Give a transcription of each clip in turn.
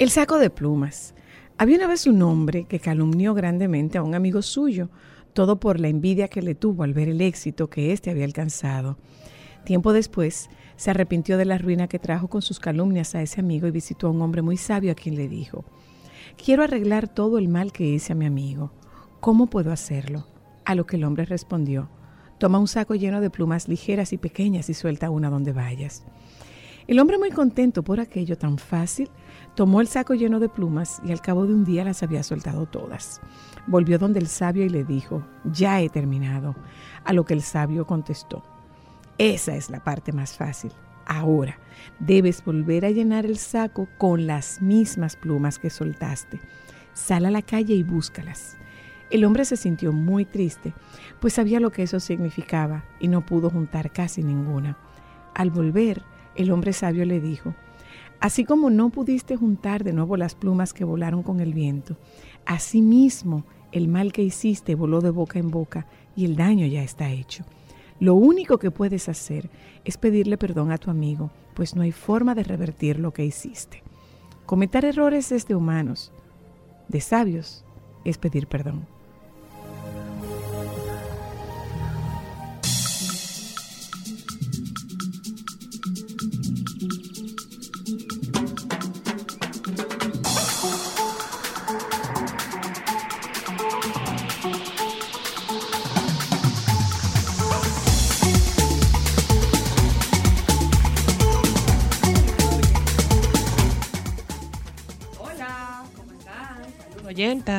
El saco de plumas. Había una vez un hombre que calumnió grandemente a un amigo suyo, todo por la envidia que le tuvo al ver el éxito que éste había alcanzado. Tiempo después, se arrepintió de la ruina que trajo con sus calumnias a ese amigo y visitó a un hombre muy sabio a quien le dijo, Quiero arreglar todo el mal que hice a mi amigo. ¿Cómo puedo hacerlo? A lo que el hombre respondió, Toma un saco lleno de plumas ligeras y pequeñas y suelta una donde vayas. El hombre muy contento por aquello tan fácil, tomó el saco lleno de plumas y al cabo de un día las había soltado todas. Volvió donde el sabio y le dijo, ya he terminado. A lo que el sabio contestó, esa es la parte más fácil. Ahora debes volver a llenar el saco con las mismas plumas que soltaste. Sal a la calle y búscalas. El hombre se sintió muy triste, pues sabía lo que eso significaba y no pudo juntar casi ninguna. Al volver, el hombre sabio le dijo, Así como no pudiste juntar de nuevo las plumas que volaron con el viento, asimismo el mal que hiciste voló de boca en boca y el daño ya está hecho. Lo único que puedes hacer es pedirle perdón a tu amigo, pues no hay forma de revertir lo que hiciste. Cometer errores es de humanos, de sabios es pedir perdón.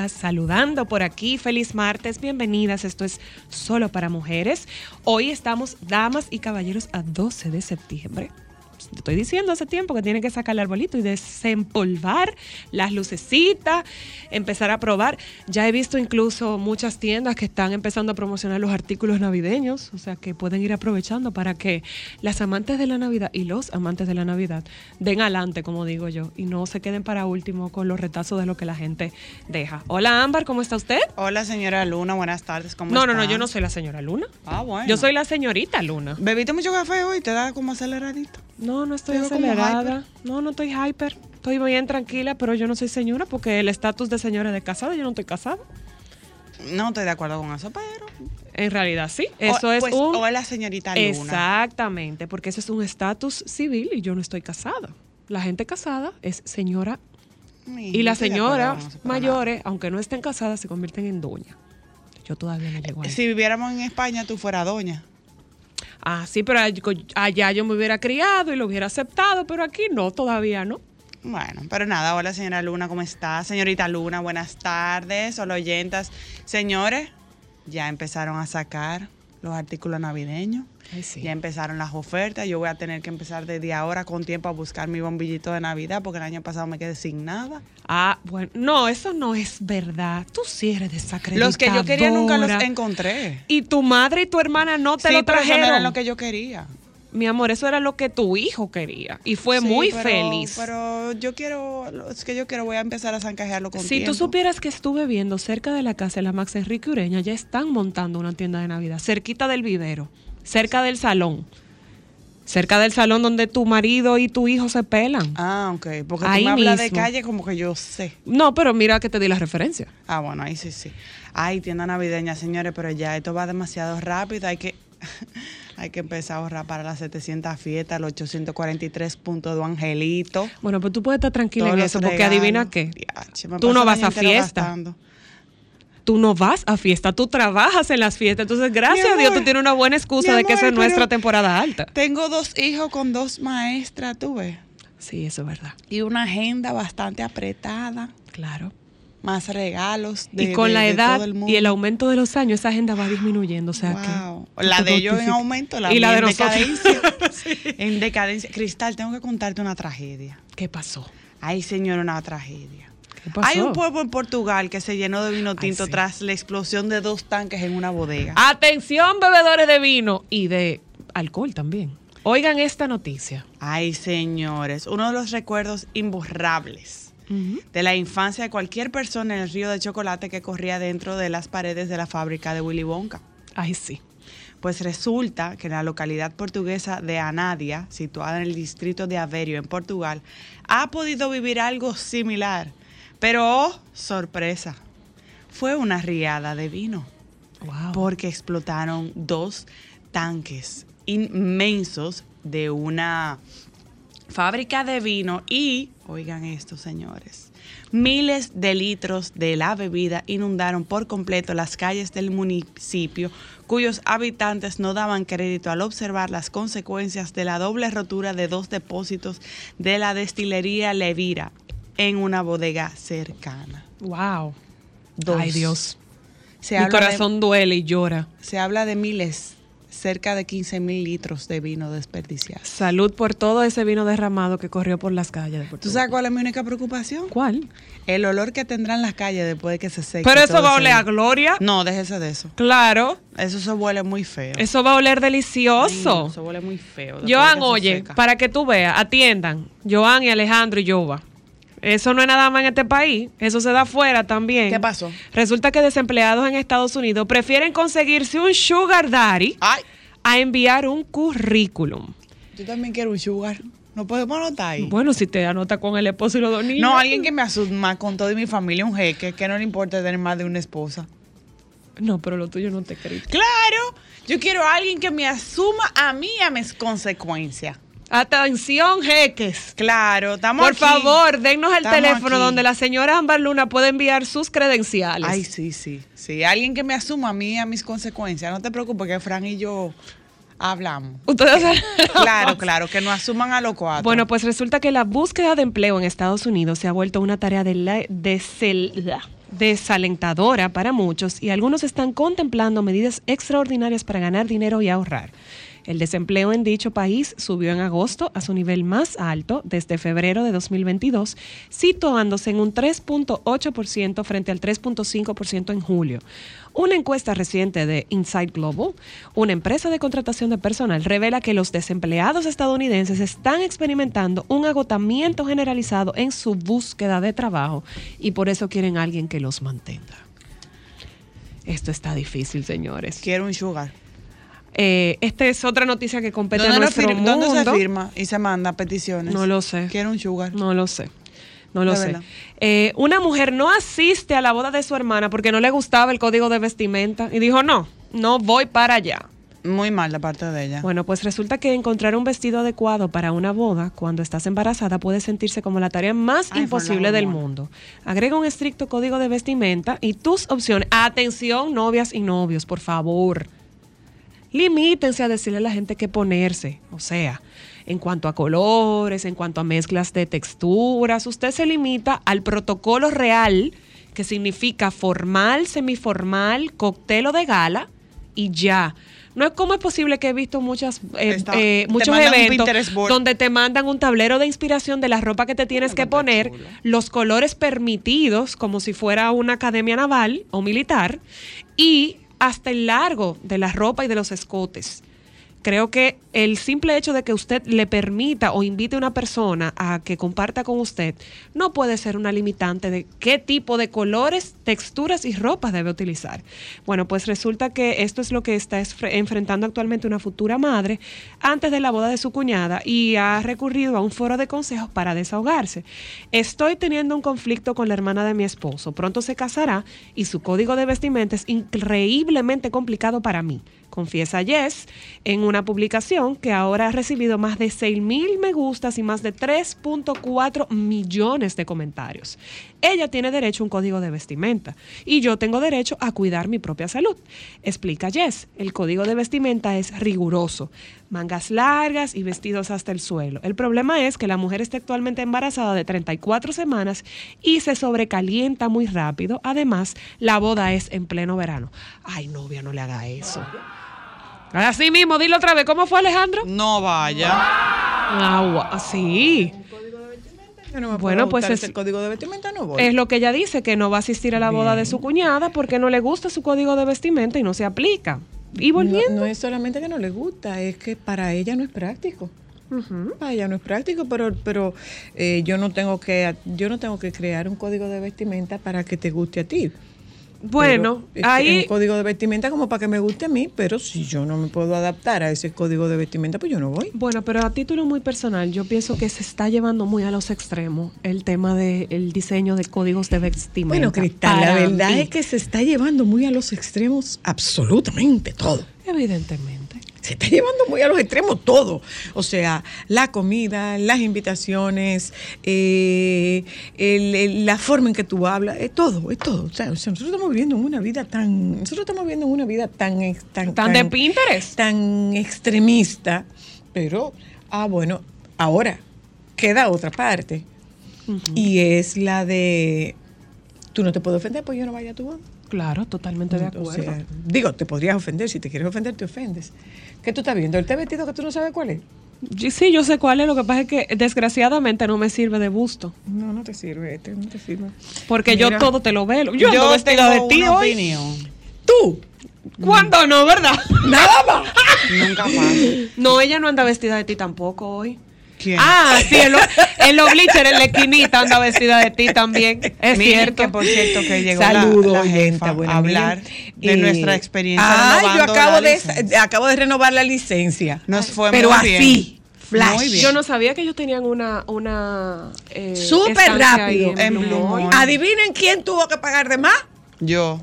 Saludando por aquí. Feliz martes, bienvenidas. Esto es solo para mujeres. Hoy estamos, damas y caballeros, a 12 de septiembre te estoy diciendo hace tiempo que tiene que sacar el arbolito y desempolvar las lucecitas, empezar a probar. Ya he visto incluso muchas tiendas que están empezando a promocionar los artículos navideños, o sea que pueden ir aprovechando para que las amantes de la Navidad y los amantes de la Navidad den adelante, como digo yo, y no se queden para último con los retazos de lo que la gente deja. Hola Ámbar, ¿cómo está usted? Hola señora Luna, buenas tardes. ¿Cómo no, no, no, yo no soy la señora Luna. Ah, bueno. Yo soy la señorita Luna. ¿Bebiste mucho café hoy? ¿Te da como aceleradito? No, no estoy acelerada. No, no estoy hyper. Estoy bien tranquila, pero yo no soy señora porque el estatus de señora de casada, yo no estoy casada. No estoy de acuerdo con eso, pero. En realidad sí. Eso es pues, un. O es la señorita Luna. Exactamente, porque eso es un estatus civil y yo no estoy casada. La gente casada es señora. y las señoras mayores, aunque no estén casadas, se convierten en doña. Yo todavía no llego ahí. Si viviéramos en España, tú fueras doña. Ah, sí, pero allá yo me hubiera criado y lo hubiera aceptado, pero aquí no, todavía no. Bueno, pero nada, hola señora Luna, ¿cómo está? Señorita Luna, buenas tardes, hola oyentas. Señores, ya empezaron a sacar los artículos navideños. Ya empezaron las ofertas. Yo voy a tener que empezar desde ahora con tiempo a buscar mi bombillito de Navidad porque el año pasado me quedé sin nada. Ah, bueno, no, eso no es verdad. Tú sí eres desacreditadora. Los que yo quería nunca los encontré. Y tu madre y tu hermana no te lo trajeron. Pero lo que yo quería. Mi amor, eso era lo que tu hijo quería y fue muy feliz. Pero yo quiero, es que yo quiero, voy a empezar a zancajearlo con Si tú supieras que estuve viendo cerca de la casa de la Max Enrique Ureña, ya están montando una tienda de Navidad, cerquita del vivero cerca del salón. Cerca del salón donde tu marido y tu hijo se pelan. Ah, ok. Porque Ahí tú me hablas de calle como que yo sé. No, pero mira que te di la referencia. Ah, bueno, ahí sí, sí. Ay, tienda navideña, señores, pero ya esto va demasiado rápido. Hay que, hay que empezar a ahorrar para las 700 fiestas, los 843 puntos de Angelito. Bueno, pues tú puedes estar tranquila en eso, porque regalos. adivina qué. Diache, Tú no vas a fiesta. gastando. Tú no vas a fiesta, tú trabajas en las fiestas. Entonces, gracias a Dios, tú tienes una buena excusa de que esa es nuestra temporada alta. Tengo dos hijos con dos maestras, tú ves. Sí, eso es verdad. Y una agenda bastante apretada. Claro. Más regalos. De, y con de- la edad todo el mundo. y el aumento de los años, esa agenda va disminuyendo. O sea Wow. que. La de ellos en aumento, la y la de en nosotros. decadencia. En decadencia. Cristal, tengo que contarte una tragedia. ¿Qué pasó? Ay, señor, una tragedia. ¿Qué pasó? Hay un pueblo en Portugal que se llenó de vino tinto sí. tras la explosión de dos tanques en una bodega. Atención, bebedores de vino y de alcohol también. Oigan esta noticia. Ay, señores, uno de los recuerdos imborrables de la infancia de cualquier persona en el río de chocolate que corría dentro de las paredes de la fábrica de Willy Wonka. Ay, sí. Pues resulta que en la localidad portuguesa de Anadia, situada en el distrito de Aveiro, en Portugal, ha podido vivir algo similar. Pero, oh, sorpresa, fue una riada de vino, Wow. porque explotaron dos tanques inmensos de una fábrica de vino y, oigan esto, señores, miles de litros de la bebida inundaron por completo las calles del municipio, cuyos habitantes no daban crédito al observar las consecuencias de la doble rotura de dos depósitos de la destilería Levira en una bodega cercana. Wow. Dos. Ay, Dios. Se Mi de- corazón duele y llora. se habla de miles, cerca de 15 mil litros de vino desperdiciados. Salud por todo ese vino derramado que corrió por las calles de Puerto ¿Tú sabes cuál es mi única preocupación? ¿Cuál? El olor que tendrán las calles después de que se seque. Pero eso va a oler a gloria. No, déjese de eso. Claro. Eso se huele muy feo. Eso va a oler Ay, delicioso. eso huele muy feo. Joan, oye, para que tú veas, atiendan. Joan y Alejandro y Jova. Eso no es nada más en este país, eso se da afuera también. ¿Qué pasó? Resulta que desempleados en Estados Unidos prefieren conseguirse un sugar daddy Ay, a enviar un currículum. yo también quiero un sugar. No podemos anotar ahí. Bueno, si te anota con el esposo y los dos niños. no, alguien que me asuma con toda mi familia, un jeque, que no le importa tener más de una esposa. No, pero lo tuyo no te creo. Claro, yo quiero a alguien que me asuma a mí a mis consecuencias. Atención, jeques. Claro, estamos Por aquí. favor, dennos el Estamos teléfono aquí. donde la señora Ámbar Luna puede enviar sus credenciales. Ay, sí, sí, sí. Alguien que me asuma a mí a mis consecuencias. No te preocupes que Fran y yo hablamos. Ustedes Claro, claro, que nos asuman a los cuatro. Bueno, pues resulta que la búsqueda de empleo en Estados Unidos se ha vuelto una tarea de la- desalentadora para muchos y algunos están contemplando medidas extraordinarias para ganar dinero y ahorrar. El desempleo en dicho país subió en agosto a su nivel más alto desde febrero de 2022, situándose en un 3.8% frente al 3.5% en julio. Una encuesta reciente de Insight Global, una empresa de contratación de personal, revela que los desempleados estadounidenses están experimentando un agotamiento generalizado en su búsqueda de trabajo y por eso quieren alguien que los mantenga. Esto está difícil, señores. quiero un sugar. Eh, esta es otra noticia que compete a ¿Dónde, lo nuestro fir- dónde se mundo. firma y se manda peticiones? No lo sé. Quiero un sugar. No lo sé. No lo sé. Eh, una mujer no asiste a la boda de su hermana porque no le gustaba el código de vestimenta y dijo, no, no voy para allá. Muy mal de parte de ella. Bueno, pues resulta que encontrar un vestido adecuado para una boda cuando estás embarazada puede sentirse como la tarea más Ay, imposible la del mundo. Agrega un estricto código de vestimenta y tus opciones. Atención, novias y novios, por favor. Limítense a decirle a la gente qué ponerse. O sea, en cuanto a colores, en cuanto a mezclas de texturas, usted se limita al protocolo real, que significa formal, semiformal, cóctel o de gala, y ya. No es como es posible que he visto muchas, eh, Está- eh, muchos eventos donde te mandan un tablero de inspiración de la ropa que te tienes que poner, los colores permitidos, como si fuera una academia naval o militar, y hasta el largo de la ropa y de los escotes. Creo que el simple hecho de que usted le permita o invite a una persona a que comparta con usted no puede ser una limitante de qué tipo de colores, texturas y ropas debe utilizar. Bueno, pues resulta que esto es lo que está enfrentando actualmente una futura madre antes de la boda de su cuñada y ha recurrido a un foro de consejos para desahogarse. Estoy teniendo un conflicto con la hermana de mi esposo. Pronto se casará y su código de vestimenta es increíblemente complicado para mí. Confiesa Jess en una publicación que ahora ha recibido más de 6 mil me gustas y más de 3.4 millones de comentarios. Ella tiene derecho a un código de vestimenta y yo tengo derecho a cuidar mi propia salud. Explica Jess, el código de vestimenta es riguroso, mangas largas y vestidos hasta el suelo. El problema es que la mujer está actualmente embarazada de 34 semanas y se sobrecalienta muy rápido. Además, la boda es en pleno verano. Ay, novia, no le haga eso. Así mismo, dilo otra vez. ¿Cómo fue Alejandro? No vaya. Agua, sí. Yo no me Bueno, pues es- ese código de vestimenta, no voy. Es lo que ella dice, que no va a asistir a la boda de su cuñada porque no le gusta su código de vestimenta y no se aplica. Y volviendo. no es solamente que no le gusta, es que para ella no es práctico. Para ella no es práctico, pero, pero eh, yo no tengo que yo no tengo que crear un código de vestimenta para que te guste a ti. Bueno, Pero ahí un código de vestimenta como para que me guste a mí, pero si yo no me puedo adaptar a ese código de vestimenta, pues yo no voy. Bueno, pero a título muy personal, yo pienso que se está llevando muy a los extremos el tema del diseño de códigos de vestimenta. Bueno, Cristal, la verdad mí. es que se está llevando muy a los extremos absolutamente todo. Evidentemente. Se está llevando muy a los extremos todo. O sea, la comida, las invitaciones, eh, el- el- la forma en que tú hablas, es todo, es todo. O sea, o sea, nosotros estamos viviendo en una vida tan, nosotros estamos viviendo en una vida tan, Tan de Pinterest. tan extremista. Pero, ah, bueno, ahora queda otra parte. Y es la de, tú no te puedes ofender, pues yo no vaya a tu boda. Claro, totalmente de O acuerdo. sea, digo, te podrías ofender. Si te quieres ofender, te ofendes. ¿Qué tú estás viendo? ¿El té vestido que tú no sabes cuál es? Sí, yo sé cuál es, lo que pasa es que desgraciadamente no me sirve de busto. No, no te sirve, este no te sirve. Porque Mira. yo todo te lo veo. Yo, Yo, tengo de ti hoy. opinión. Tú, ¿Cuándo no, verdad? nada más. Nunca más. No, ella no anda vestida de ti tampoco hoy. ¿Quién? Ah, sí, en los en los bleachers, en la esquinita anda vestida de ti también. Es Miren cierto. que por cierto que llegó la- buena a hablar de nuestra experiencia Ah, yo acabo la de, licencia. acabo de renovar la licencia. Nos fue Pero muy así, bien. flash. Yo no sabía que ellos tenían una. una eh, Súper rápido. En Blue. Adivinen quién tuvo que pagar de más. Yo,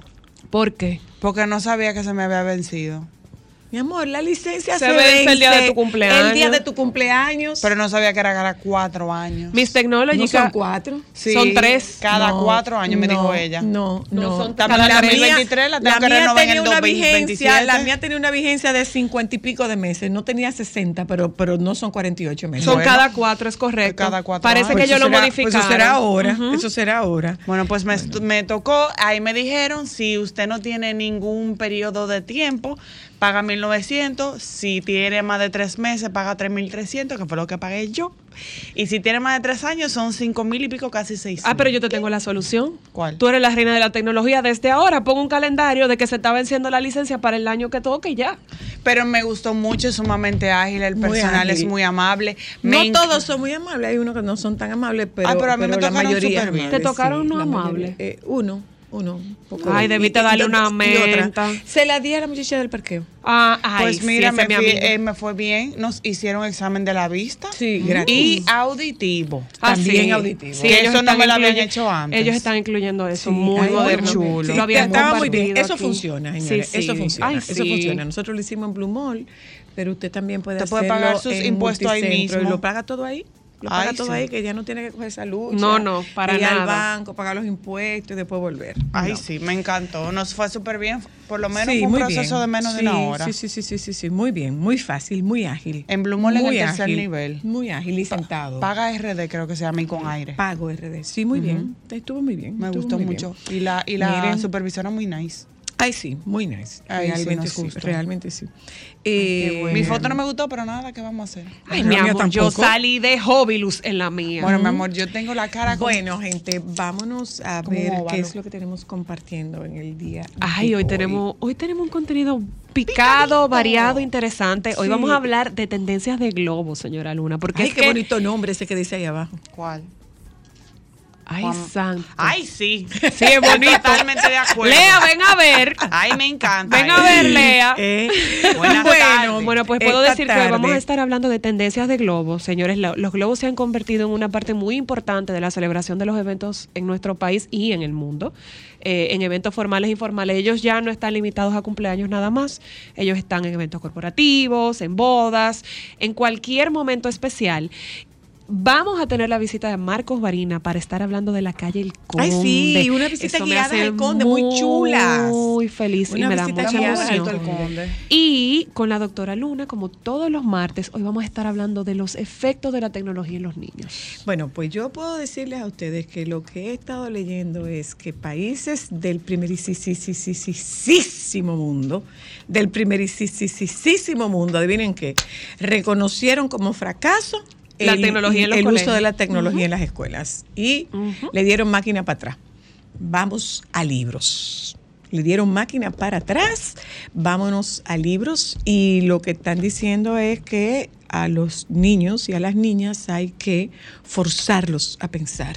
¿Por qué? porque no sabía que se me había vencido. Mi amor, la licencia Se se, vence el día de tu cumpleaños. El día de tu cumpleaños. Pero no sabía que era cada cuatro años. Miss Technology no son cuatro. Sí, son tres. Cada No, cuatro años, me no, dijo ella. No, No, no. son el La 2023, la tengo que mía renovar en tenía el una vigencia, 2027. la mía tenía una vigencia de cincuenta y pico de meses. No tenía 60, pero, pero no son 48 meses. Son Bueno. cada cuatro, es correcto. Cada cuatro Parece años. que Pues eso lo será- modificaron. Pues eso será ahora. Eso será ahora. Bueno, pues me, me tocó, ahí me dijeron, si usted no tiene ningún periodo de tiempo, paga 1.900, si tiene más de tres meses, paga 3.300, que fue lo que pagué yo, y si tiene más de tres años, son 5.000 y pico, casi 6.000. Ah, pero yo te tengo la solución. ¿Cuál? Tú eres la reina de la tecnología. Desde ahora pongo un calendario de que se está venciendo la licencia para el año que toque y ya. Pero me gustó mucho, es sumamente ágil, el Muy personal es muy amable. No Me todos son muy amables, hay unos que no son tan amables, pero, Ah, pero a mí me la tocaron mayoría bien. amables, ¿Te tocaron sí, no la mayoría. amables? Eh, uno, uno. un poco. Ay, debiste darle una y otra. menta. Se la di a la muchacha del parqueo. Ah, ay, Pues mira, me, fui- eh, me fue bien, nos hicieron examen de la vista Sí, gratis. y auditivo. Ah, también sí. auditivo. Sí, Que ellos eso no están me lo habían hecho antes. Ellos están incluyendo eso, Sí, muy ay, moderno. chulo. Sí, Lo habían estaba muy bien. Eso aquí. funciona, señores. Sí, sí. Eso funciona. Ay, Eso funciona. Nosotros lo hicimos en Blue Mall, pero usted también puede Usted puede hacerlo pagar sus impuestos ahí mismo. Y lo paga todo ahí. Lo paga Ay, todo sí. ahí, que ya no tiene que coger salud. No, no, para ir al banco, pagar los impuestos y después volver. Ay, No. sí, me encantó. Nos fue súper bien. Por lo menos Sí, fue un muy proceso bien. de menos de una hora. Sí, sí, sí, sí, sí, sí, muy bien, muy fácil, muy ágil. En Blue Mall en el tercer ágil, nivel. Muy ágil y sentado. Paga RD, creo que se llama, y con aire. Pago RD. Sí, muy bien. Estuvo muy bien. Me gustó mucho. bien. Y la, y la Miren. supervisora muy nice. Ay, sí, muy nice. Ay, sí, realmente nos sí, gustó. realmente sí. Eh, Mi foto no me gustó, pero nada, ¿qué vamos a hacer? Ay, mi amor, yo salí de Hobilus en la mía. Bueno, mi amor, yo tengo la cara Bueno, gente, vámonos a ver óvalo. qué es lo que tenemos compartiendo en el día. Ay, hoy tenemos, hoy tenemos un contenido picado, Picadito. variado, interesante. Hoy Sí. vamos a hablar de tendencias de globo, señora Luna, porque Ay, es qué que- bonito nombre ese que dice ahí abajo. ¿Cuál? Ay, santo. Ay, sí. Sí, es bonito. Totalmente de acuerdo. Lea, ven a ver. Ay, me encanta. Ven a ver, Lea. Eh, Buenas bueno, tardes. Bueno, pues puedo Esta decir que hoy vamos a tarde. estar hablando de tendencias de globos. Señores, lo- los globos se han convertido en una parte muy importante de la celebración de los eventos en nuestro país y en el mundo. Eh, en eventos formales e informales. Ellos ya no están limitados a cumpleaños nada más. Ellos están en eventos corporativos, en bodas, en cualquier momento especial. Vamos a tener la visita de Marcos Varina para estar hablando de la calle El Conde. Ay, sí, una visita Eso guiada al Conde, muy chulas. Muy feliz y me da mucha emoción. Y con la doctora Luna, como todos los martes, hoy vamos a estar hablando de los efectos de la tecnología en los niños. Bueno, pues yo puedo decirles a ustedes que lo que he estado leyendo es que países del primerísimo mundo, del primerísimo mundo, adivinen qué, reconocieron como fracaso La el, tecnología en los el uso de la tecnología en las escuelas y le dieron máquina para atrás. Vamos a libros. Le dieron máquina para atrás, vámonos a libros y lo que están diciendo es que a los niños y a las niñas hay que forzarlos a pensar.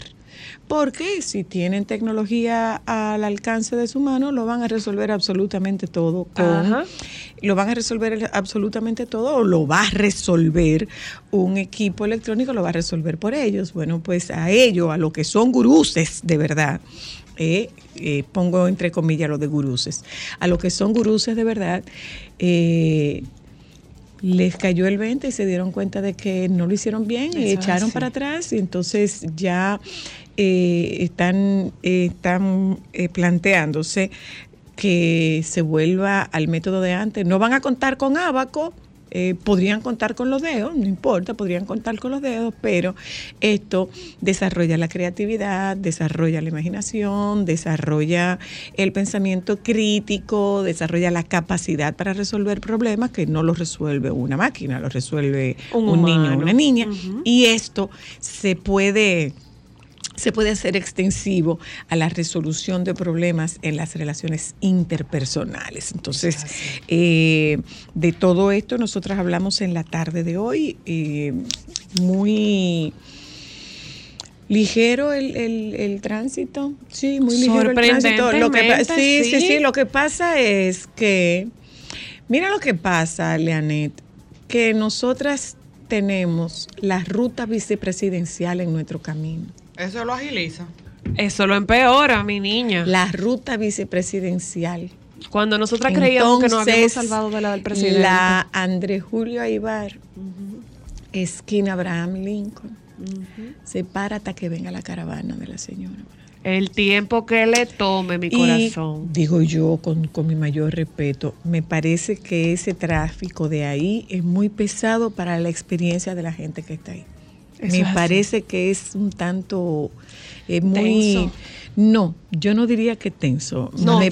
Porque si tienen tecnología al alcance de su mano, lo van a resolver absolutamente todo con lo van a resolver absolutamente todo o lo va a resolver un equipo electrónico, lo va a resolver por ellos. Bueno, pues a ellos, a lo que son guruses de verdad, eh, eh, pongo entre comillas lo de guruses, a lo que son guruses de verdad, eh, les cayó el 20 y se dieron cuenta de que no lo hicieron bien y Eso echaron para atrás y entonces ya eh, están, eh, están eh, planteándose que se vuelva al método de antes. No van a contar con abaco, eh, podrían contar con los dedos, no importa, podrían contar con los dedos, pero esto desarrolla la creatividad, desarrolla la imaginación, desarrolla el pensamiento crítico, desarrolla la capacidad para resolver problemas que no los resuelve una máquina, los resuelve Un un, niño una niña. Y esto se puede se puede hacer extensivo a la resolución de problemas en las relaciones interpersonales. Entonces, eh, de todo esto nosotras hablamos en la tarde de hoy, eh, muy ligero el, el- el tránsito, sí, muy ligero el tránsito. Lo que, sí, sí, sí. sí, lo que pasa es que, mira lo que pasa, Leanet, que nosotras tenemos la ruta vicepresidencial en nuestro camino. Eso lo agiliza. Eso lo empeora, mi niña. La ruta vicepresidencial. Cuando nosotras creíamos que nos habíamos salvado de la del presidente. La Andrés Julio Aibar, esquina Abraham Lincoln, se para hasta que venga la caravana de la señora. El tiempo que le tome mi Y corazón. digo yo con, con mi mayor respeto, me parece que ese tráfico de ahí es muy pesado para la experiencia de la gente que está ahí. Eso me así. parece que es un tanto eh, muy Tenso. no, yo no diría que tenso. No, me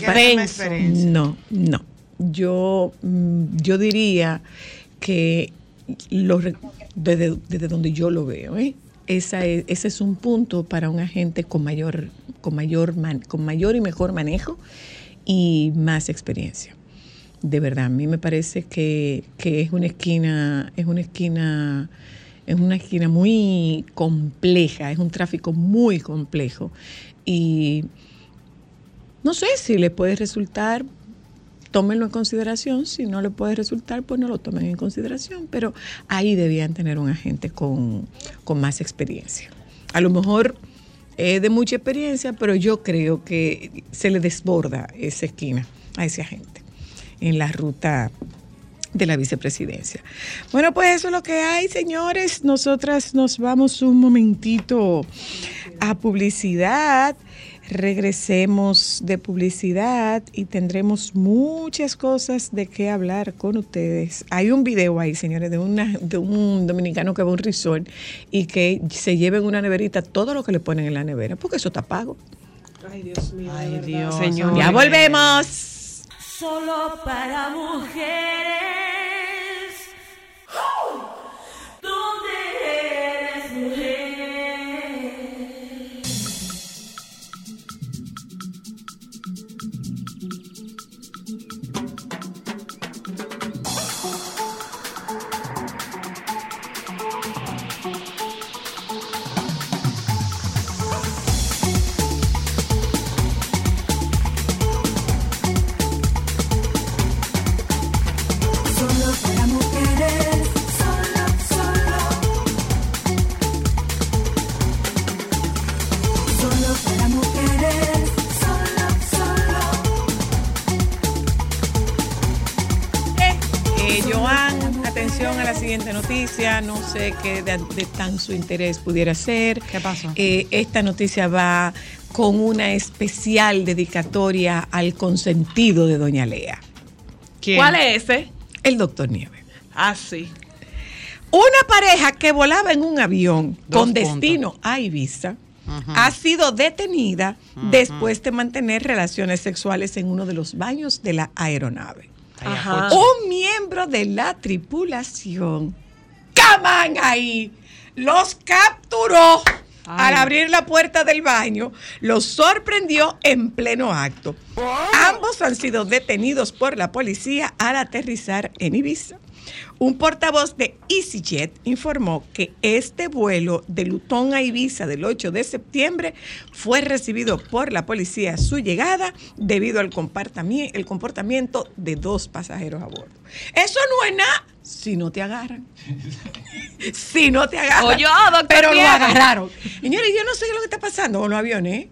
denso. no, no. Yo, mm, yo diría que lo desde, desde donde yo lo veo, ¿eh? Esa es- ese es un punto para un agente con mayor, con mayor, man- con mayor y mejor manejo y más experiencia. De verdad, a mí me parece que, que es una esquina, es una esquina, es una esquina muy compleja, es un tráfico muy complejo. Y no sé si le puede resultar, tómenlo en consideración, si no le puede resultar, pues no lo tomen en consideración, pero ahí debían tener un agente con, con más experiencia. A lo mejor es de mucha experiencia, pero yo creo que se le desborda esa esquina a ese agente en la ruta de la vicepresidencia. Bueno, pues eso es lo que hay, señores. Nosotras nos vamos un momentito a publicidad. Regresemos de publicidad y tendremos muchas cosas de qué hablar con ustedes. Hay un video ahí, señores, de, una, de un dominicano que va a un resort y que se lleva en una neverita todo lo que le ponen en la nevera, porque eso está pago. Ay, Dios mío. Ay. Dios. Señor. Ya volvemos. Solo para mujeres. ¿Dónde sé qué de, de tan su interés pudiera ser. ¿Qué pasó? Eh, esta noticia va con una especial dedicatoria al consentido de Doña Lea, ¿Quién? ¿Cuál es ese? el doctor Nieves. Ah, sí. Una pareja que volaba en un avión Dos con puntos. destino a Ibiza ha sido detenida después de mantener relaciones sexuales en uno de los baños de la aeronave. Ajá. Un miembro de la tripulación, ¡caman ahí! Los capturó al abrir la puerta del baño, los sorprendió en pleno acto. Ambos han sido detenidos por la policía al aterrizar en Ibiza. Un portavoz de EasyJet informó que este vuelo de Lutón a Ibiza del 8 de septiembre fue recibido por la policía a su llegada debido al comportami- el comportamiento de dos pasajeros a bordo. Eso no es nada si no te agarran. si no te agarran. Oye, doctor Pero lo agarraron. Señores, yo no sé qué es lo que está pasando con los aviones. ¿eh?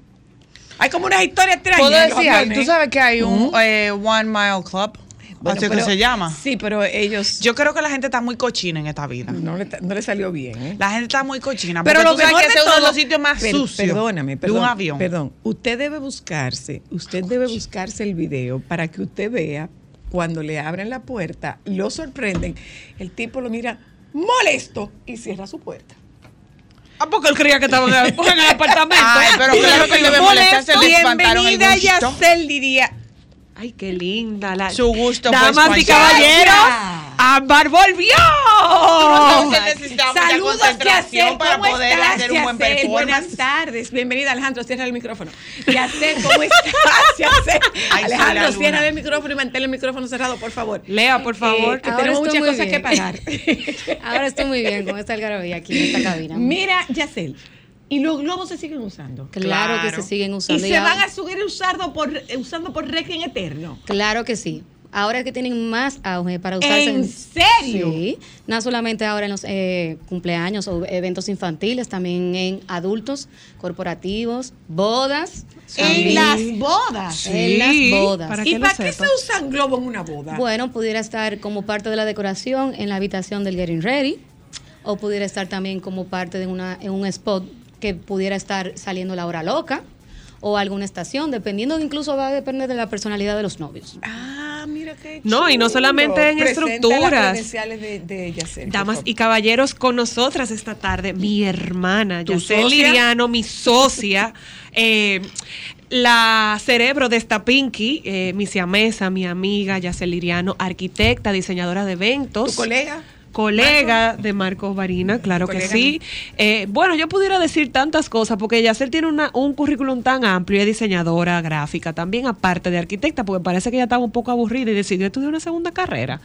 Hay como una historia extraña. ¿Puedo decir aviones. ¿Tú sabes que hay un eh, One Mile Club? Bueno, así que pero- se llama. Sí, pero ellos Yo creo que la gente está muy cochina en esta vida. no le, no le salió bien. ¿eh? La gente está muy cochina. Pero lo tú sabes que es uno de los sitios más Per- sucios Perdóname, perdón, de un avión. Perdón, usted debe buscarse, usted debe buscarse el video para que usted vea cuando le abren la puerta, lo sorprenden, el tipo lo mira molesto y cierra su puerta. Ah, porque él creía que estaba en el, en el apartamento. Ay, pero claro que él debe molestarse, le espantaron el Bienvenida gusto. Yacel diría. Ay, qué linda. La... Su gusto fue Damas y caballeros, Gracias. Ámbar volvió. No, Saludos, Yacel, para ¿cómo poder estás, hacer un buen Yacel? Buenas tardes, bienvenida Alejandro, cierra el micrófono. Yacel, ¿cómo estás, Yacel? Ay, Alejandro, cierra el micrófono y mantén el micrófono cerrado, por favor. Lea, por favor. Eh, que Ahora tenemos muchas cosas que pagar. Ahora estoy muy bien con esta algarabía aquí en esta cabina. Mira, Yacel, ¿y los globos se siguen usando? Claro, que se siguen ¿Y usando. se ya- van a seguir usando por, eh, usando por Requiem Eterno? Claro que sí. Ahora es que tienen más auge para usarse. ¿En serio? Sí. No solamente ahora en los eh, cumpleaños o eventos infantiles, también en adultos, corporativos, bodas. En las bodas. En las bodas. para ¿Y para qué se usan globos en una boda? Bueno, pudiera estar como parte de la decoración en la habitación del Getting Ready o pudiera estar también como parte de una, en un spot que pudiera estar saliendo la hora loca o alguna estación, dependiendo, incluso va a depender de la personalidad de los novios. Ah, mira qué No, y no solamente en Presenta estructuras. las de, de Yacel, Damas y caballeros, con nosotras esta tarde, mi hermana, ¿Tu Yacel? Liriano, mi socia, eh, la cerebro de esta Pinky, eh, mi siamesa, mi amiga, Yacel Liriano, arquitecta, diseñadora de eventos. ¿Tu colega? Colega de Marcos Varina, claro que sí. Eh, bueno, yo pudiera decir tantas cosas porque Yacel tiene una- un currículum tan amplio, es diseñadora gráfica, también aparte de arquitecta, porque parece que ella estaba un poco aburrida y decidió estudiar una segunda carrera.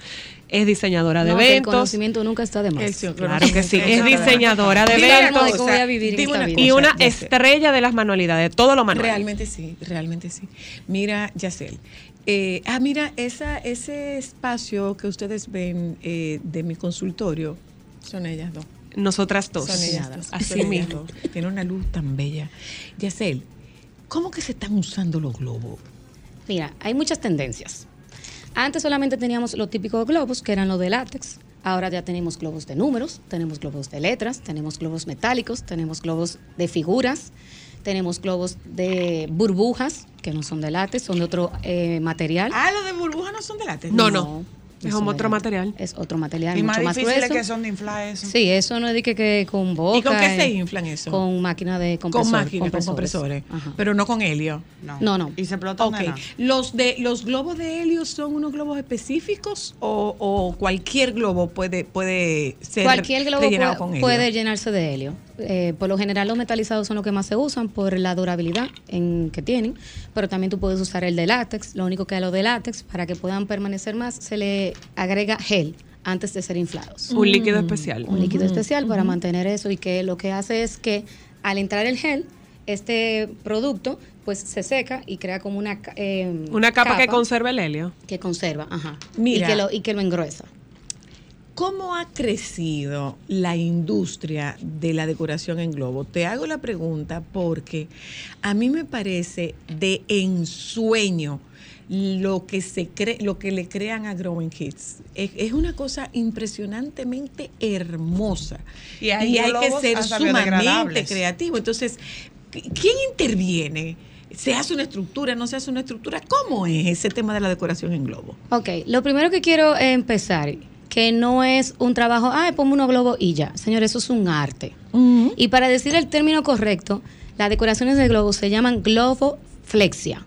Es diseñadora de No, que el eventos. conocimiento nunca está de más. Claro que sí, es diseñadora de eventos. de cómo voy a vivir en dime esta una vida. Y una estrella de las manualidades, todo lo manual. Realmente sí, realmente sí. Mira, Yacel. Eh, ah, mira, esa, ese espacio que ustedes ven eh, de mi consultorio son ellas dos. Nosotras dos. Son ellas dos. Así ellas mismo. dos. Tiene una luz tan bella. Yacel, ¿cómo que se están usando los globos? Mira, hay muchas tendencias. Antes solamente teníamos los típicos globos, que eran los de látex. Ahora ya tenemos globos de números, tenemos globos de letras, tenemos globos metálicos, tenemos globos de figuras, tenemos globos de burbujas, que no son de látex, son de otro eh, material. Ah, los de burbuja no son de látex. No, no. Es de otro material. Es otro material, Y mucho más más difíciles grueso. que son de inflar eso. Sí, eso no es de que, que con boca. ¿Y con qué se eh, inflan eso? Con máquina de con compresor. máquinas, con compresores. Ajá. Pero no con helio. No. No, no. Y se explotan Ok, de nada. ¿Los, de, ¿los globos de helio son unos globos específicos o, o cualquier globo puede, puede ser Cualquier globo rellenado puede, con helio? puede llenarse de helio. Eh, por lo general los metalizados son los que más se usan por la durabilidad en que tienen, pero también tú puedes usar el de látex. Lo único que a los de látex, para que puedan permanecer más, se le agrega gel antes de ser inflados. Un líquido especial. Un líquido especial para mantener eso y que lo que hace es que al entrar el gel, este producto pues se seca y crea como una, eh, Una capa, que conserva el helio. que conserva, ajá, Mira. y que lo y que lo engruesa. ¿Cómo ha crecido la industria de la decoración en globo? Te hago la pregunta porque a mí me parece de ensueño lo que se cree, lo que le crean a Growing Kids. Es, es una cosa impresionantemente hermosa. Y hay que ser sumamente creativo. Entonces, ¿quién interviene? ¿Se hace una estructura? ¿No se hace una estructura? ¿Cómo es ese tema de la decoración en globo? Ok, lo primero que quiero empezar, que no es un trabajo, ay, ponme unos globos y ya. Señor, eso es un arte. Y para decir el término correcto, las decoraciones de globos se llaman globoflexia.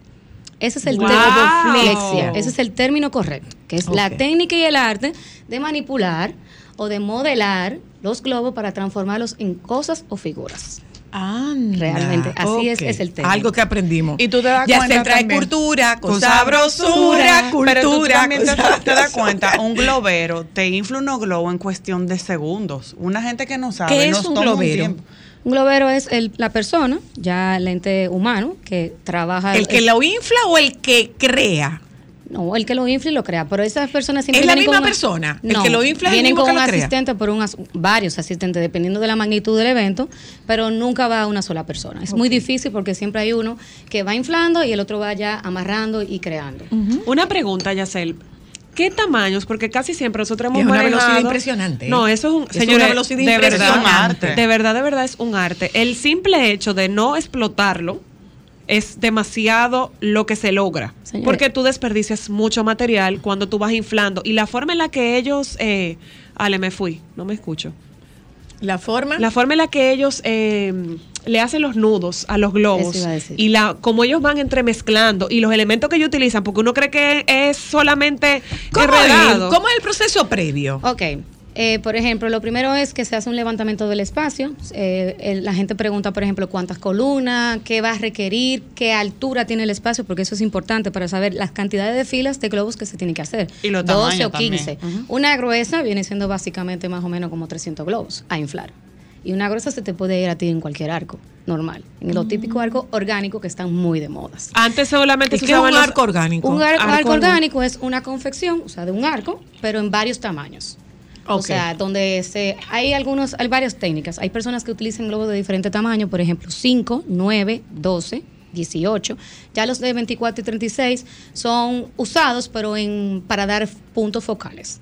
Ese es el Wow. término flexia. Ese es el término correcto, que es la técnica y el arte de manipular o de modelar los globos para transformarlos en cosas o figuras. Anda, Realmente, así es- es el término. Algo que aprendimos. Y tú te das ya cuenta se trae también. cultura, con Con sabrosura, cultura. Pero tú también te, das cuenta, un globero te infla unos globos en cuestión de segundos. Una gente que no sabe, ¿Qué es nos un toma globero? tiempo. Un globero es el- la persona, ya el ente humano, que trabaja. ¿El que lo infla o el que crea? No, el que lo infla y lo crea, pero esas personas siempre ¿Es la vienen misma con persona? ¿El que lo infla el vienen mismo con que un lo crea? asistente, por un as- varios asistentes, dependiendo de la magnitud del evento, pero nunca va una sola persona. Es muy difícil porque siempre hay uno que va inflando y el otro va ya amarrando y creando. Una pregunta, Yacel. ¿Qué tamaños? Porque casi siempre nosotros hemos Es una manejado- velocidad impresionante, ¿eh? No, eso es un... Es señores, una velocidad de verdad, impresionante. De verdad, de verdad es un arte. El simple hecho de no explotarlo es demasiado lo que se logra. Señores. Porque tú desperdicias mucho material cuando tú vas inflando. Y la forma en la que ellos... Eh, Ale, me fui. No me escucho. La forma. La forma en la que ellos eh, le hacen los nudos a los globos Eso iba a decir. y la como ellos van entremezclando y los elementos que ellos utilizan, porque uno cree que es solamente ¿Cómo, enredado. es? ¿Cómo es el proceso previo? Ok. Eh, por ejemplo, lo primero es que se hace un levantamiento del espacio. Eh, el- la gente pregunta, por ejemplo, cuántas columnas, qué va a requerir, qué altura tiene el espacio, porque eso es importante para saber las cantidades de filas de globos que se tienen que hacer. Y los 12 tamaños o 15. también. Una gruesa viene siendo básicamente más o menos como 300 globos a inflar. Y una gruesa se te puede ir a ti en cualquier arco normal, en los típicos arcos orgánicos que están muy de modas. Antes solamente ¿Y se usaban un los- arco orgánico? Un ar- Arco arco, orgánico. es una confección, o sea, de un arco, pero en varios tamaños. O sea, donde se hay algunos, hay varias técnicas. Hay personas que utilizan globos de diferente tamaño, por ejemplo, 5, 9, 12, 18. Ya los de 24 y 36 son usados, pero en para dar puntos focales.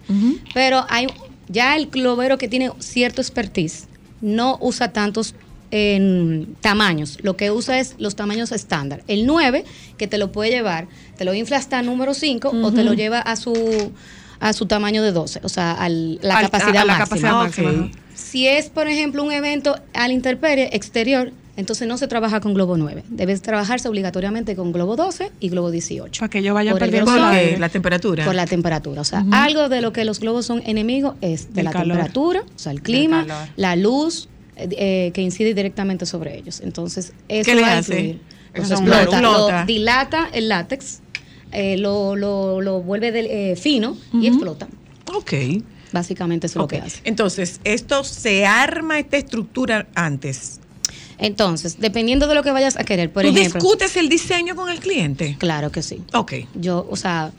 Pero hay ya el globero que tiene cierto expertise no usa tantos en tamaños. Lo que usa es los tamaños estándar. El 9, que te lo puede llevar, te lo infla hasta número 5 o te lo lleva a su a su tamaño de 12, o sea, al- la Al- capacidad a la máxima. capacidad máxima. Si es, por ejemplo, un evento al intemperie exterior, entonces no se trabaja con globo 9. Debes trabajarse obligatoriamente con globo 12 y globo 18. Para que ellos vayan Por el perdiendo. La temperatura. Por la temperatura. O sea, algo de lo que los globos son enemigos es de la calor. temperatura, o sea, el clima, la luz, eh, eh, que incide directamente sobre ellos. Entonces, eso ¿Qué le va a hace? influir. Los Eso explota, explota. lo dilata el látex, eh, lo, lo, lo vuelve del- eh, fino y explota. Ok. Básicamente eso es lo que hace. Entonces, esto se arma esta estructura antes. Entonces, dependiendo de lo que vayas a querer, por ¿Tú ejemplo. discutes el diseño con el cliente? Claro que sí. Ok. Yo, o sea,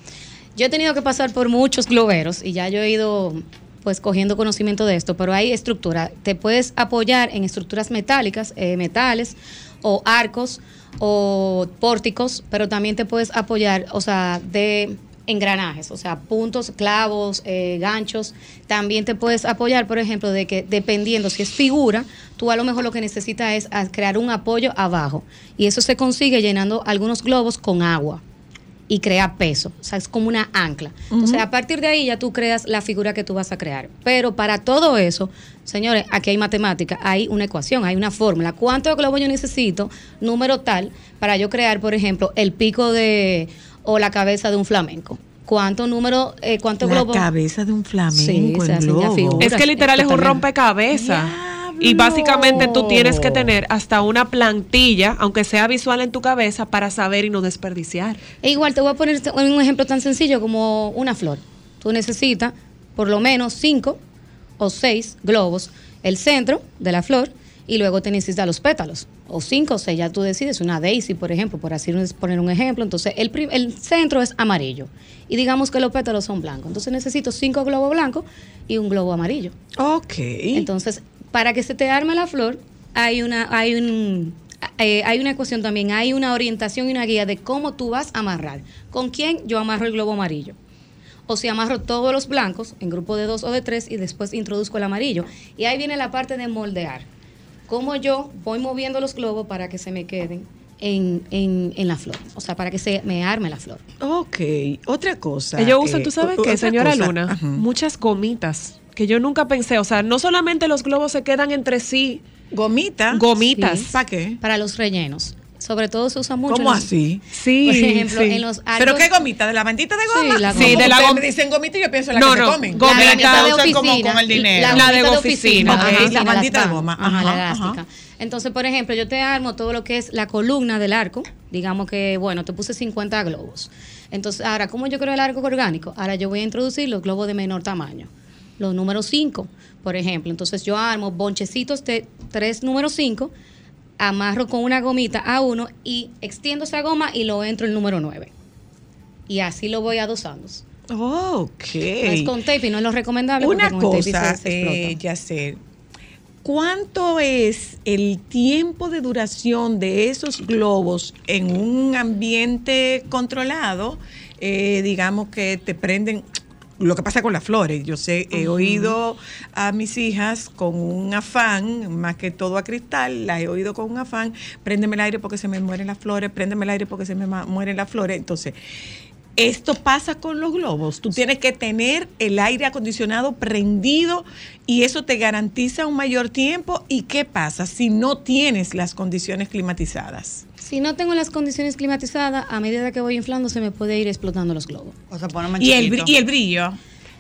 yo he tenido que pasar por muchos globeros y ya yo he ido pues cogiendo conocimiento de esto, pero hay estructura. Te puedes apoyar en estructuras metálicas, eh, metales o arcos o pórticos, pero también te puedes apoyar, o sea, de engranajes, o sea, puntos, clavos, eh, ganchos. También te puedes apoyar, por ejemplo, de que dependiendo si es figura, tú a lo mejor lo que necesitas es crear un apoyo abajo. Y eso se consigue llenando algunos globos con agua y crea peso. O sea, es como una ancla. Entonces, a partir de ahí ya tú creas la figura que tú vas a crear. Pero para todo eso, señores, aquí hay matemática, hay una ecuación, hay una fórmula. ¿Cuántos globos yo necesito? Número tal, para yo crear, por ejemplo, el pico de o la cabeza de un flamenco. ¿Cuánto número, eh, cuántos La globos? cabeza de un flamenco Sí, globo. figuras. Es que literal es un rompecabezas. Y básicamente tú tienes que tener hasta una plantilla, aunque sea visual en tu cabeza, para saber y no desperdiciar. E igual te voy a poner un ejemplo tan sencillo como una flor. Tú necesitas por lo menos cinco o seis globos, el centro de la flor, y luego te necesitas los pétalos. O cinco o seis, ya tú decides, una daisy, por ejemplo, por así poner un ejemplo. Entonces, el, el centro es amarillo. Y digamos que los pétalos son blancos. Entonces necesito cinco globos blancos y un globo amarillo. Ok. Entonces, para que se te arme la flor, hay una, hay un, eh, hay una cuestión también, hay una orientación y una guía de cómo tú vas a amarrar. ¿Con quién yo amarro el globo amarillo? O si amarro todos los blancos en grupo de dos o de tres y después introduzco el amarillo. Y ahí viene la parte de moldear. Cómo yo voy moviendo los globos para que se me queden en, en, en la flor. O sea, para que se me arme la flor. Ok, otra cosa. Ellos usan, eh, tú sabes qué, señora cosa, Luna, ajá. muchas gomitas que yo nunca pensé. O sea, no solamente los globos se quedan entre sí, Gomita. gomitas. Sí. ¿Para qué? Para los rellenos. Sobre todo se usa mucho. ¿Cómo los- así? Sí, Por ejemplo, sí. en los ¿Pero arcos- qué gomita? ¿De la bandita de goma? Sí, la Sí, goma. de la goma. me dicen gomita y yo pienso en la No, que no, se comen. gomita. La gomita de usan como oficina. con el dinero. La, La de oficina. Ok, la bandita de goma. Ajá, Ajá, la elástica. Entonces, por ejemplo, yo te armo todo lo que es la columna del arco. Digamos que, bueno, te puse 50 globos. Entonces, ahora, ¿cómo yo creo el arco orgánico? Ahora yo voy a introducir los globos de menor tamaño. Los números 5, por ejemplo. Entonces, yo armo bonchecitos de tres números 5, amarro con una gomita a uno y extiendo esa goma y lo entro el número 9. Y así lo voy adosando. Ok. No es con tape y no es lo recomendable Una porque con tape cosa, se- se explota. eh, Yacer. ¿Cuánto es el tiempo de duración de esos globos en un ambiente controlado? Eh, digamos que te prenden lo que pasa con las flores. Yo sé, he oído a mis hijas con un afán, más que todo a cristal, las he oído con un afán, préndeme el aire porque se me mueren las flores, préndeme el aire porque se me mueren las flores. Entonces, esto pasa con los globos. Tú tienes que tener el aire acondicionado prendido y eso te garantiza un mayor tiempo. ¿Y qué pasa si no tienes las condiciones climatizadas? Si no tengo las condiciones climatizadas, a medida que voy inflando se me puede ir explotando los globos. O sea, Y el, y el brillo.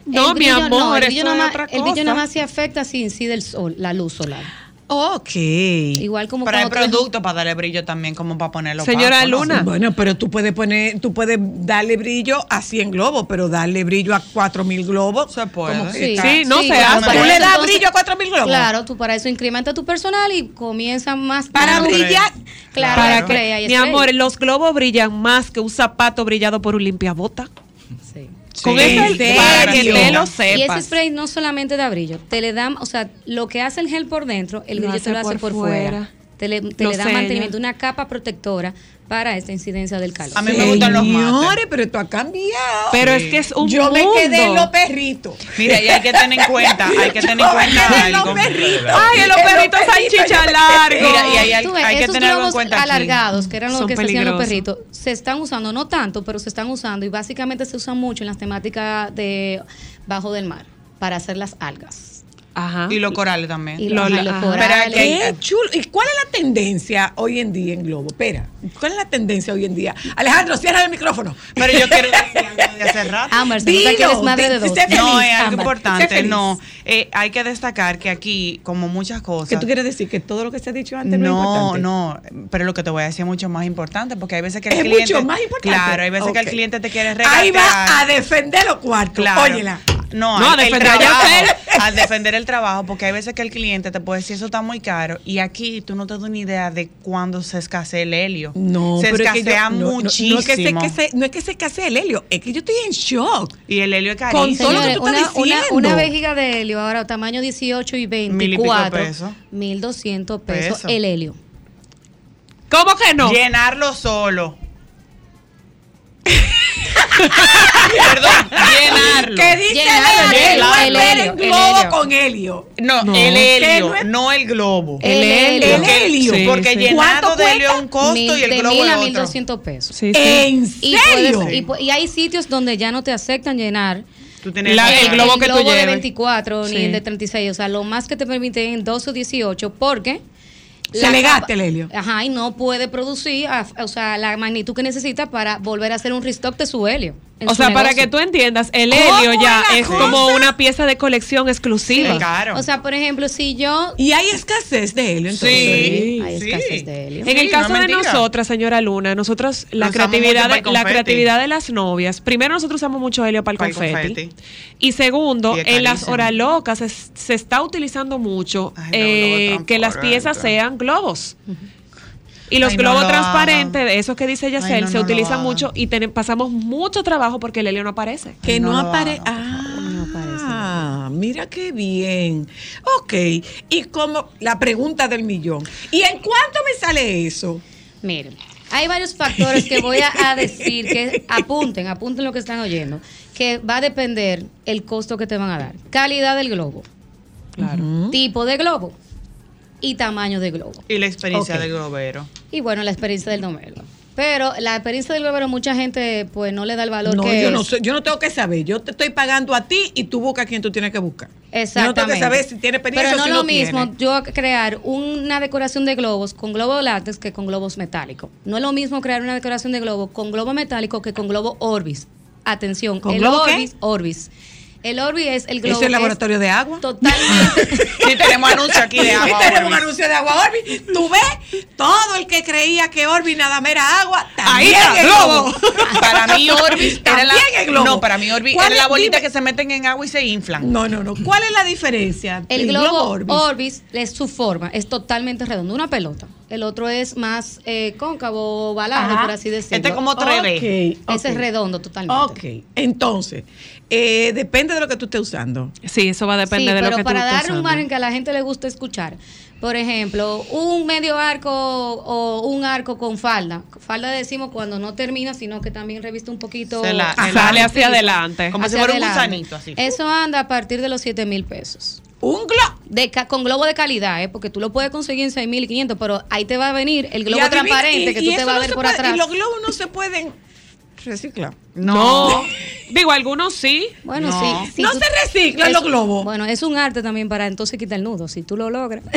No, El mi brillo amor, el brillo eso nada es más- otra El brillo cosa. nada más se afecta si incide el sol, la luz solar. Ok. Igual como Pero hay cuando tú- productos para darle brillo también, como para ponerlo Señora. Luna. Bueno, pero tú puedes poner, tú puedes darle brillo a 100 globos, pero darle brillo a 4000 globos. Se puede. como que Sí, está- Sí, no se hace. ¿Tú para le das entonces- brillo a 4000 globos? Claro, tú para eso incrementa tu personal y comienza más Para claro. brillar. Claro, Para que, mi amor, los globos brillan más que un zapato brillado por un limpiabota. Sí. Con Sí, eso ¿en el para que te lo Y ese sepas. spray no solamente da brillo, te le da, o sea, lo que hace el gel por dentro, el Lo brillo hace te lo hace por por fuera. fuera. Te le, te Lo le da mantenimiento, una capa protectora para esta incidencia del calor. A mí me gustan los mates. Señores, pero esto ha cambiado. Pero Sí. es que es un Yo me quedé en los perritos. Mira, y hay que tener en cuenta, hay que tener en me cuenta en los perritos. Ay, en los perritos salchicha me- largo. Mira, y hay, ves, hay que esos tener algo en cuenta aquí. alargados, que eran los Son que se hacían los perritos, se están usando, no tanto, pero se están usando y básicamente se usan mucho en las temáticas de bajo del mar para hacer las algas. Ajá. Y los corales también. Y Lo- los, los ajá. corales. Que- Qué chulo. ¿Y cuál es la tendencia hoy en día en Globo? Espera, ¿cuál es la tendencia hoy en día? Alejandro, cierra el micrófono. Pero yo quiero decir algo de hace rato. Ámbar, se que Dilo, eres madre de dos. sé feliz, No, es algo importante. No, Eh, hay que destacar que aquí, como muchas ¿Qué cosas. tú quieres decir? ¿Que todo lo que se ha dicho antes no, es No, importante? no, pero lo que te voy a decir es mucho más importante porque hay veces que el Es cliente. mucho más importante. Claro, hay veces que el cliente te quiere regatear. Ahí va a defender los cuartos. Claro. Óyela. No, No, a el defender trabajo, a defender el trabajo, porque hay veces que el cliente te puede decir eso está muy caro y aquí tú no te das una idea de cuándo se escasea el helio. No, se pero es que yo- escasea no, no, muchísimo. No, es que se, que se- no es que se escasee el helio, es que yo estoy en shock. Y el helio es Con carísimo. todo lo que tú estás una, una, diciendo. una vejiga de helio ahora tamaño 18 y Mil y pico de 24, pesos. 1200 pesos Peso. el helio. ¿Cómo que no? Llenarlo solo. Perdón, llenarlo. ¿Qué dice Llenarlo, el helio? el el globo helio. con helio. No, No. el helio, no el globo. El helio. El Porque- helio. Sí, porque sí. llenado ¿Cuánto de helio es cuesta? un costo Mil- y el de globo 1000 es a otro. 1200 pesos. Sí, sí. ¿En Y, serio? puedes- y y hay sitios donde ya no te aceptan llenar Tú tienes La- que- el globo que tú de lleves. 24 Sí. ni el de 36. O sea, lo más que te permiten en 12 o 18 porque... Se le gasta el helio. Ajá, y no puede producir, o sea, la magnitud que necesita para volver a hacer un restock de su helio. O sea, para que tú entiendas, el ¿Cómo helio ya es cosa? como una pieza de colección exclusiva. Sí, claro. O sea, por ejemplo, si yo... Y hay escasez de helio, entonces. Sí. hay sí. escasez de helio. En Sí, el caso no de mentira. nosotras, señora Luna, nosotros la creatividad de, el la confeti. creatividad de las novias. Primero nosotros usamos mucho helio para el confeti. confeti. Y segundo, Y en las carísimo. horas locas se, se está utilizando mucho Ay, no, eh, que las piezas sean globos. Y los Ay, no globos lo transparentes, hagan. de esos que dice Yacel, Ay, no, se no utilizan hagan. mucho y ten- pasamos mucho trabajo porque el helio no aparece. Que No aparece. Ah, No aparece. Ah, mira qué bien. Ok. Y como la pregunta del millón. ¿Y en cuánto me sale eso? Miren, hay varios factores que voy a, a decir que apunten, apunten lo que están oyendo, que va a depender el costo que te van a dar. Calidad del globo, Claro. tipo de globo y tamaño de globo. Y la experiencia del globero. Y bueno, la experiencia del domero. Pero la experiencia del globero mucha gente pues no le da el valor No, que yo es. no sé, yo no tengo que saber. Yo te estoy pagando a ti y tú buscas a quien tú tienes que buscar. Yo no tengo Exactamente. que saber si tiene experiencia Pero no o si lo no mismo tiene. yo crear una decoración de globos con globo látex que con globos metálicos. No es lo mismo crear una decoración de globo con globo metálico que con globo Orbis. Atención, ¿Con el globo qué? Orbis. El Orbis es el globo ¿Eso es el laboratorio de agua? Totalmente. Sí, tenemos anuncio aquí de agua. Y tenemos un anuncio de agua Orbi. Tú ves, todo el que creía que Orbi nada más era agua, Ahí también está, es globo. Para mí Orbis era la, es globo. No, para mí ¿Cuál era la bolita Dime. que se meten en agua y se inflan. No, no, no. ¿Cuál es la diferencia? El del globo Orbis? Orbis, es su forma, es totalmente redondo, una pelota. El otro es más eh, cóncavo, ovalado, por así decirlo. Este es como 3D. Ok, Ese es redondo totalmente. Ok, entonces, eh, depende de lo que tú estés usando. Sí, eso va a depender sí, de lo pero que para tú estés darle un usando. margen que a la gente le gusta escuchar. Por ejemplo, un medio arco o un arco con falda. Falda decimos cuando no termina, sino que también reviste un poquito. Se la- se Sale hacia adelante. Como si fuera un gusanito, así. Eso anda a partir de los 7 mil pesos. Un globo. De ca- con globo de calidad, ¿eh? porque tú lo puedes conseguir en 6.500, pero ahí te va a venir el globo Y adivina- transparente y- que tú te vas a ver por puede- atrás. Y los globos no se pueden reciclar. No. Digo, algunos sí. Bueno, No. sí. si no tú- se reciclan los globos. Bueno, es un arte también para entonces quitar el nudo, si tú lo logras.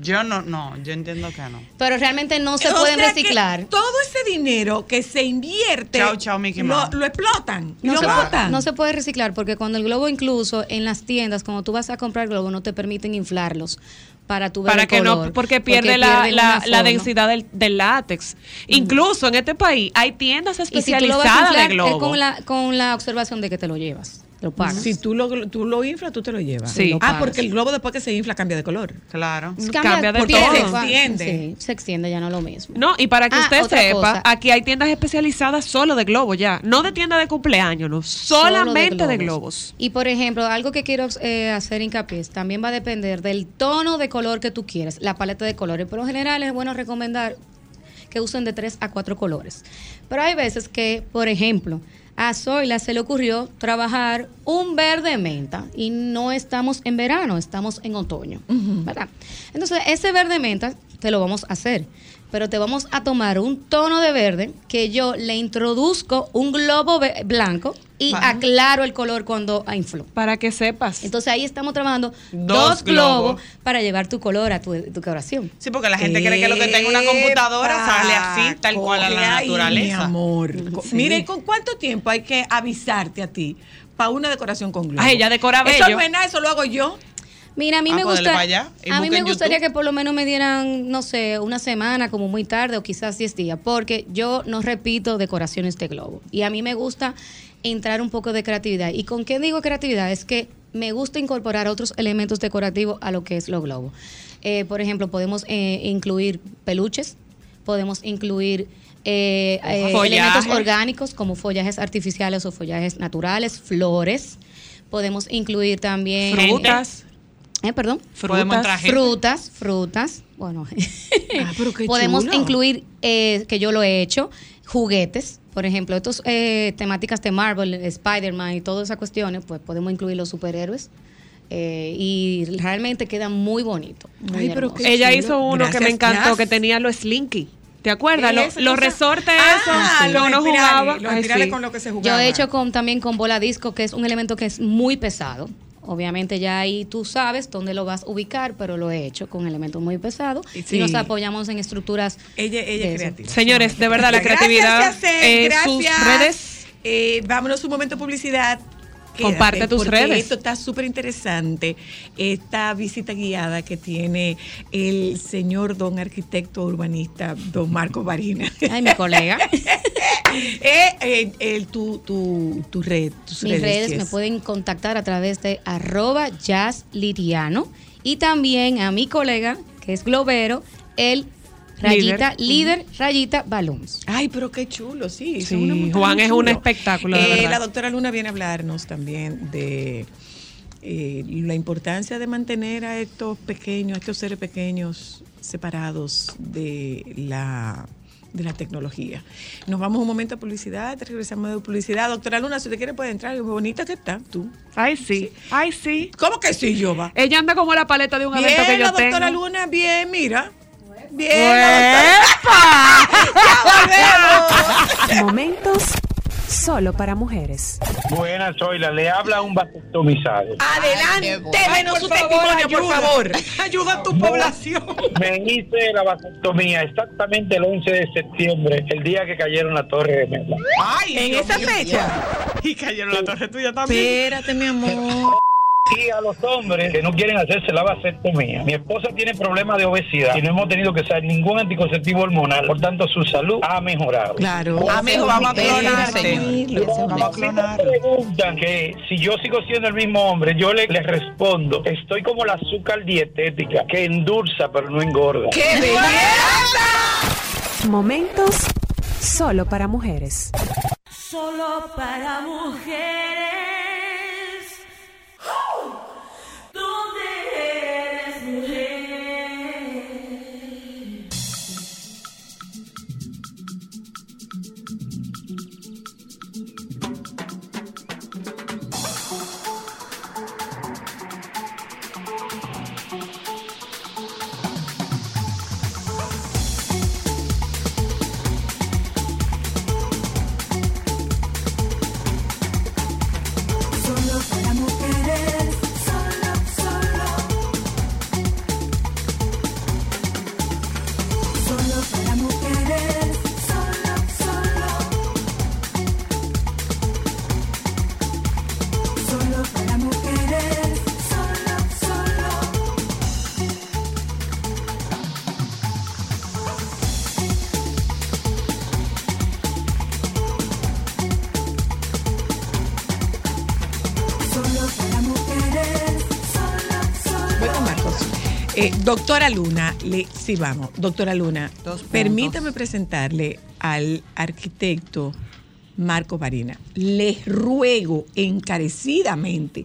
Yo no, no, yo entiendo que no. pero realmente no se O pueden sea que reciclar. todo ese dinero que se invierte, Chao, chao, Mickey lo, Mouse. lo explotan. No lo se, botan. no se puede reciclar porque cuando el globo incluso en las tiendas, cuando tú vas a comprar globo, no te permiten inflarlos para tu Para que color, no, porque pierde la, pierden la, una la forma. densidad del, del látex. Incluso en este país hay tiendas Y si de inflar, es globo. con la, con la observación de que te lo llevas, lo pagas. Si tú lo, tú lo inflas, tú te lo llevas. Sí. Lo Ah, porque el globo después que se infla cambia de color. Claro. cambia de porque todo. se Se extiende. Sí, se extiende ya no lo mismo. No, y para que Ah, usted sepa, cosa. aquí hay tiendas especializadas solo de globos ya. No de tienda de cumpleaños, no. Solo Solamente de globos. Y por ejemplo, algo que quiero eh, hacer hincapié es, también va a depender del tono de color que tú quieres, la paleta de colores. Por lo general es bueno recomendar que usen de 3 a 4 colores. Pero hay veces que, por ejemplo, a Zoila se le ocurrió trabajar un verde menta y no estamos en verano, estamos en otoño, ¿verdad? Entonces, ese verde menta te lo vamos a hacer, pero te vamos a tomar un tono de verde que yo le introduzco un globo blanco y Ajá. aclaro el color cuando inflo. Para que sepas. Entonces ahí estamos trabajando Dos dos, globos globos. para llevar tu color a tu, tu decoración. Sí, porque la gente cree que lo que está en una computadora Epa, sale así, tal cual a la ahí, Mi naturaleza. amor. Co- Mire, ¿y ¿con cuánto tiempo hay que avisarte a ti para una decoración con globos? Ay, ella decora Eso bello. no es nada, eso lo hago yo. Mira, a mí Ah, me pues gusta, a mí me gustaría YouTube. que por lo menos me dieran, no sé, una semana como muy tarde o quizás 10 días, porque yo no repito decoraciones de globo y a mí me gusta entrar un poco de creatividad. ¿Y con qué digo creatividad? Es que me gusta incorporar otros elementos decorativos a lo que es los globos. Eh, por ejemplo, podemos eh, incluir peluches, podemos incluir eh, eh, elementos orgánicos como follajes artificiales o follajes naturales, flores. Podemos incluir también Frutas. Eh, perdón. Gente. Frutas, frutas. Bueno, Ah, pero qué podemos chulo. incluir, eh, que yo lo he hecho, juguetes. Por ejemplo, estos eh, temáticas de Marvel, Spider-Man y todas esas cuestiones, pues podemos incluir los superhéroes. eh, y realmente queda muy bonito. muy Ay, pero hermoso. qué Ella chulo. hizo uno que me encantó, que tenía los slinky. ¿Te acuerdas? ¿Qué Lo- los resortes Ah, esos uno espirales, jugaba. Los Ay, espirales sí. con lo que se jugaba. Yo he hecho con, también con bola disco, que es un elemento que es muy pesado. Obviamente ya ahí tú sabes dónde lo vas a ubicar, pero lo he hecho con elementos muy pesados. Sí. Y nos apoyamos en estructuras. Ella, ella es creativa. Señores, de verdad, la Gracias, creatividad. Yacel, eh, gracias. sus redes. Eh, vámonos un momento de Comparte tus porque redes. Esto está súper interesante. Esta visita guiada que tiene el señor don arquitecto urbanista, don Marco Barina. Ay, mi colega. Eh, eh, tu, tu, tu red, tus Mis redes me pueden contactar a través de arroba jazzliriano y también a mi colega, que es globero, el rayita, líder, rayita, balloons. Ay, pero qué chulo, sí. una Juan es un espectáculo, de Eh, verdad. la doctora Luna viene a hablarnos también de eh, la importancia de mantener a estos pequeños, a estos seres pequeños separados de la de la tecnología. Nos vamos un momento a publicidad, regresamos de publicidad. Doctora Luna, si usted quiere puede entrar, qué bonita que está, tú. Ay, sí. Ay, sí. ¿Cómo que sí, yo va? Ella anda como la paleta de un Bien, evento que la yo tengo. doctora Luna, bien, mira. Bien. Momentos solo para mujeres. Buenas, Zoila. Le habla un vasectomizado. Adelante, denos su testimonio, por favor. Ayuda a tu población. Me hice la vasectomía exactamente el 11 de septiembre, el día que cayeron la torre de Mela. Ay, En Dios esa mío. fecha. Y cayeron la torre tuya también. Espérate, mi amor. Y a los hombres que no quieren hacerse la vasectomía. Mi esposa tiene problemas de obesidad y no hemos tenido que usar ningún anticonceptivo hormonal. Por tanto, su salud ha mejorado. Claro. Amigo, vamos a clonarte. Señor. Vamos a Si me preguntan que si yo sigo siendo el mismo hombre, yo le- les respondo, estoy como la azúcar dietética, que endulza pero no engorda. ¡Qué belleza! Momentos solo para mujeres. Solo para mujeres. Doctora Luna, le, sí, vamos. Doctora Luna, permítame presentarle al arquitecto Marco Varina. Le ruego encarecidamente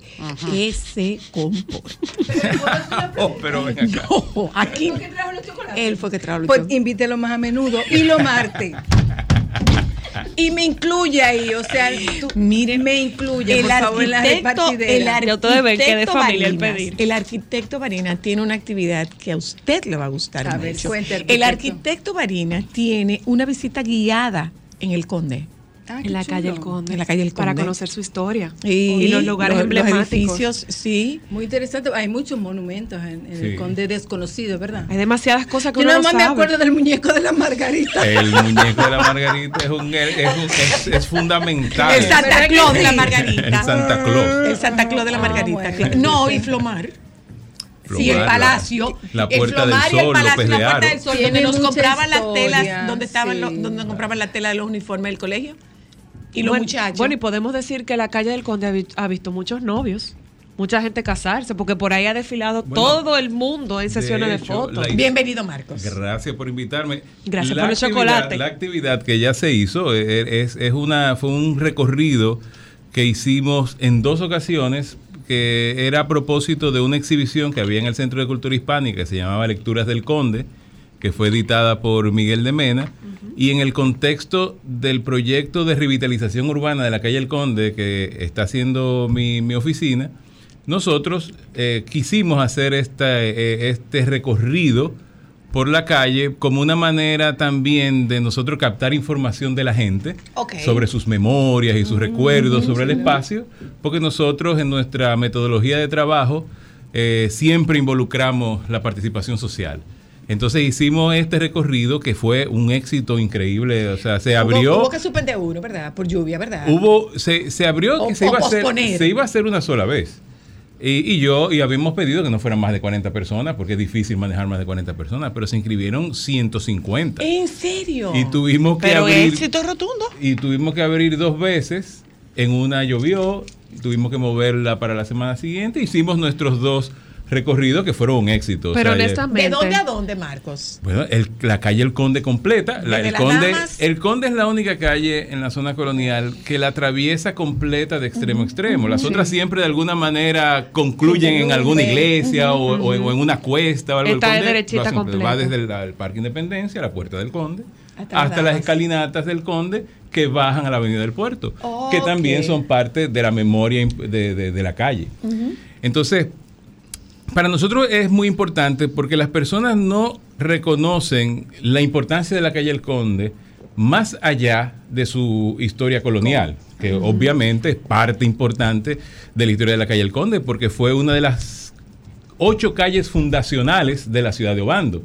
que se comporte. Oh, pero ven acá. No, aquí. Él fue que trajo los Pues chocolates. invítelo más a menudo y lo marte. Y me incluye ahí, o sea, tú Miren, me incluye, el por favor, en arquitecto, el que de arquitecto familia el pedir. El arquitecto Varina tiene una actividad que a usted le va a gustar A ver, mucho. cuente, el arquitecto. arquitecto Varina tiene una visita guiada en el Conde. Ah, En la calle El. Conde. En la calle El Para Conde. conocer su historia. Y, Y los lugares los- emblemáticos. Los edificios, sí. Muy interesante. Hay muchos monumentos en, en Sí. el Conde desconocido, ¿verdad? Hay demasiadas cosas que Yo uno nada no más me acuerdo del muñeco de la Margarita. El muñeco de la Margarita es, un, es, un- es- es fundamental. El Santa ¿Verdad que Claus de la? Margarita. El Santa Claus. El Santa Claus de la Ah, Margarita. bueno. claro. No, y Flomar. Sí, el Flomar, palacio. la el Puerta del Flomar y el Sol, palacio, López la de Puerta Aro. del Sol, donde nos compraban las telas, historia, donde estaban sí. los, donde nos compraban la tela de los uniformes del colegio. Y los bueno, muchachos. Bueno, y podemos decir que la calle del Conde ha, vi- ha visto muchos novios, mucha gente casarse, porque por ahí ha desfilado Bueno, todo el mundo en sesiones de, hecho, fotos. Bienvenido, Marcos. Gracias por invitarme. Gracias La por el actividad- chocolate. La actividad que ya se hizo eh, es, es una, fue un recorrido que hicimos en dos ocasiones que era a propósito de una exhibición que había en el Centro de Cultura Hispánica que se llamaba Lecturas del Conde, que fue editada por Miguel de Mena, y en el contexto del proyecto de revitalización urbana de la calle El Conde que está haciendo mi, mi oficina, nosotros eh, quisimos hacer esta, eh, este recorrido por la calle como una manera también de nosotros captar información de la gente sobre sus memorias y sus recuerdos sobre el espacio, porque nosotros en nuestra metodología de trabajo eh, siempre involucramos la participación social. Entonces hicimos este recorrido que fue un éxito increíble, o sea, se abrió... Hubo, hubo que suspender uno, ¿verdad? Por lluvia, ¿verdad? Hubo, se, se abrió O- que se iba, a hacer, se iba a hacer una sola vez. Y, y yo, y habíamos pedido que no fueran más de 40 personas, porque es difícil manejar más de 40 personas, pero se inscribieron 150. ¿En serio? Y tuvimos que Pero abrir. éxito rotundo. Y tuvimos que abrir dos veces. En una llovió, tuvimos que moverla para la semana siguiente. Hicimos nuestros dos recorridos que fueron un éxito. O Pero sea, honestamente. ¿De dónde a dónde, Marcos? Bueno, el- la calle El Conde completa. la- el, las Conde, Damas. el Conde es la única calle en la zona colonial que la atraviesa completa de extremo a extremo. Las otras siempre de alguna manera concluyen en alguna iglesia o, o en, o en una cuesta o algo. El Está de Conde derechita completo. Va completa. desde el, el Parque Independencia, la Puerta del Conde, Hasta hasta, las escalinatas del Conde que bajan a la Avenida del Puerto, que también son parte de la memoria de- de la calle. Entonces, para nosotros es muy importante porque las personas no reconocen la importancia de la calle El Conde más allá de su historia colonial, que obviamente es parte importante de la historia de la calle El Conde, porque fue una de las ocho calles fundacionales de la ciudad de Obando.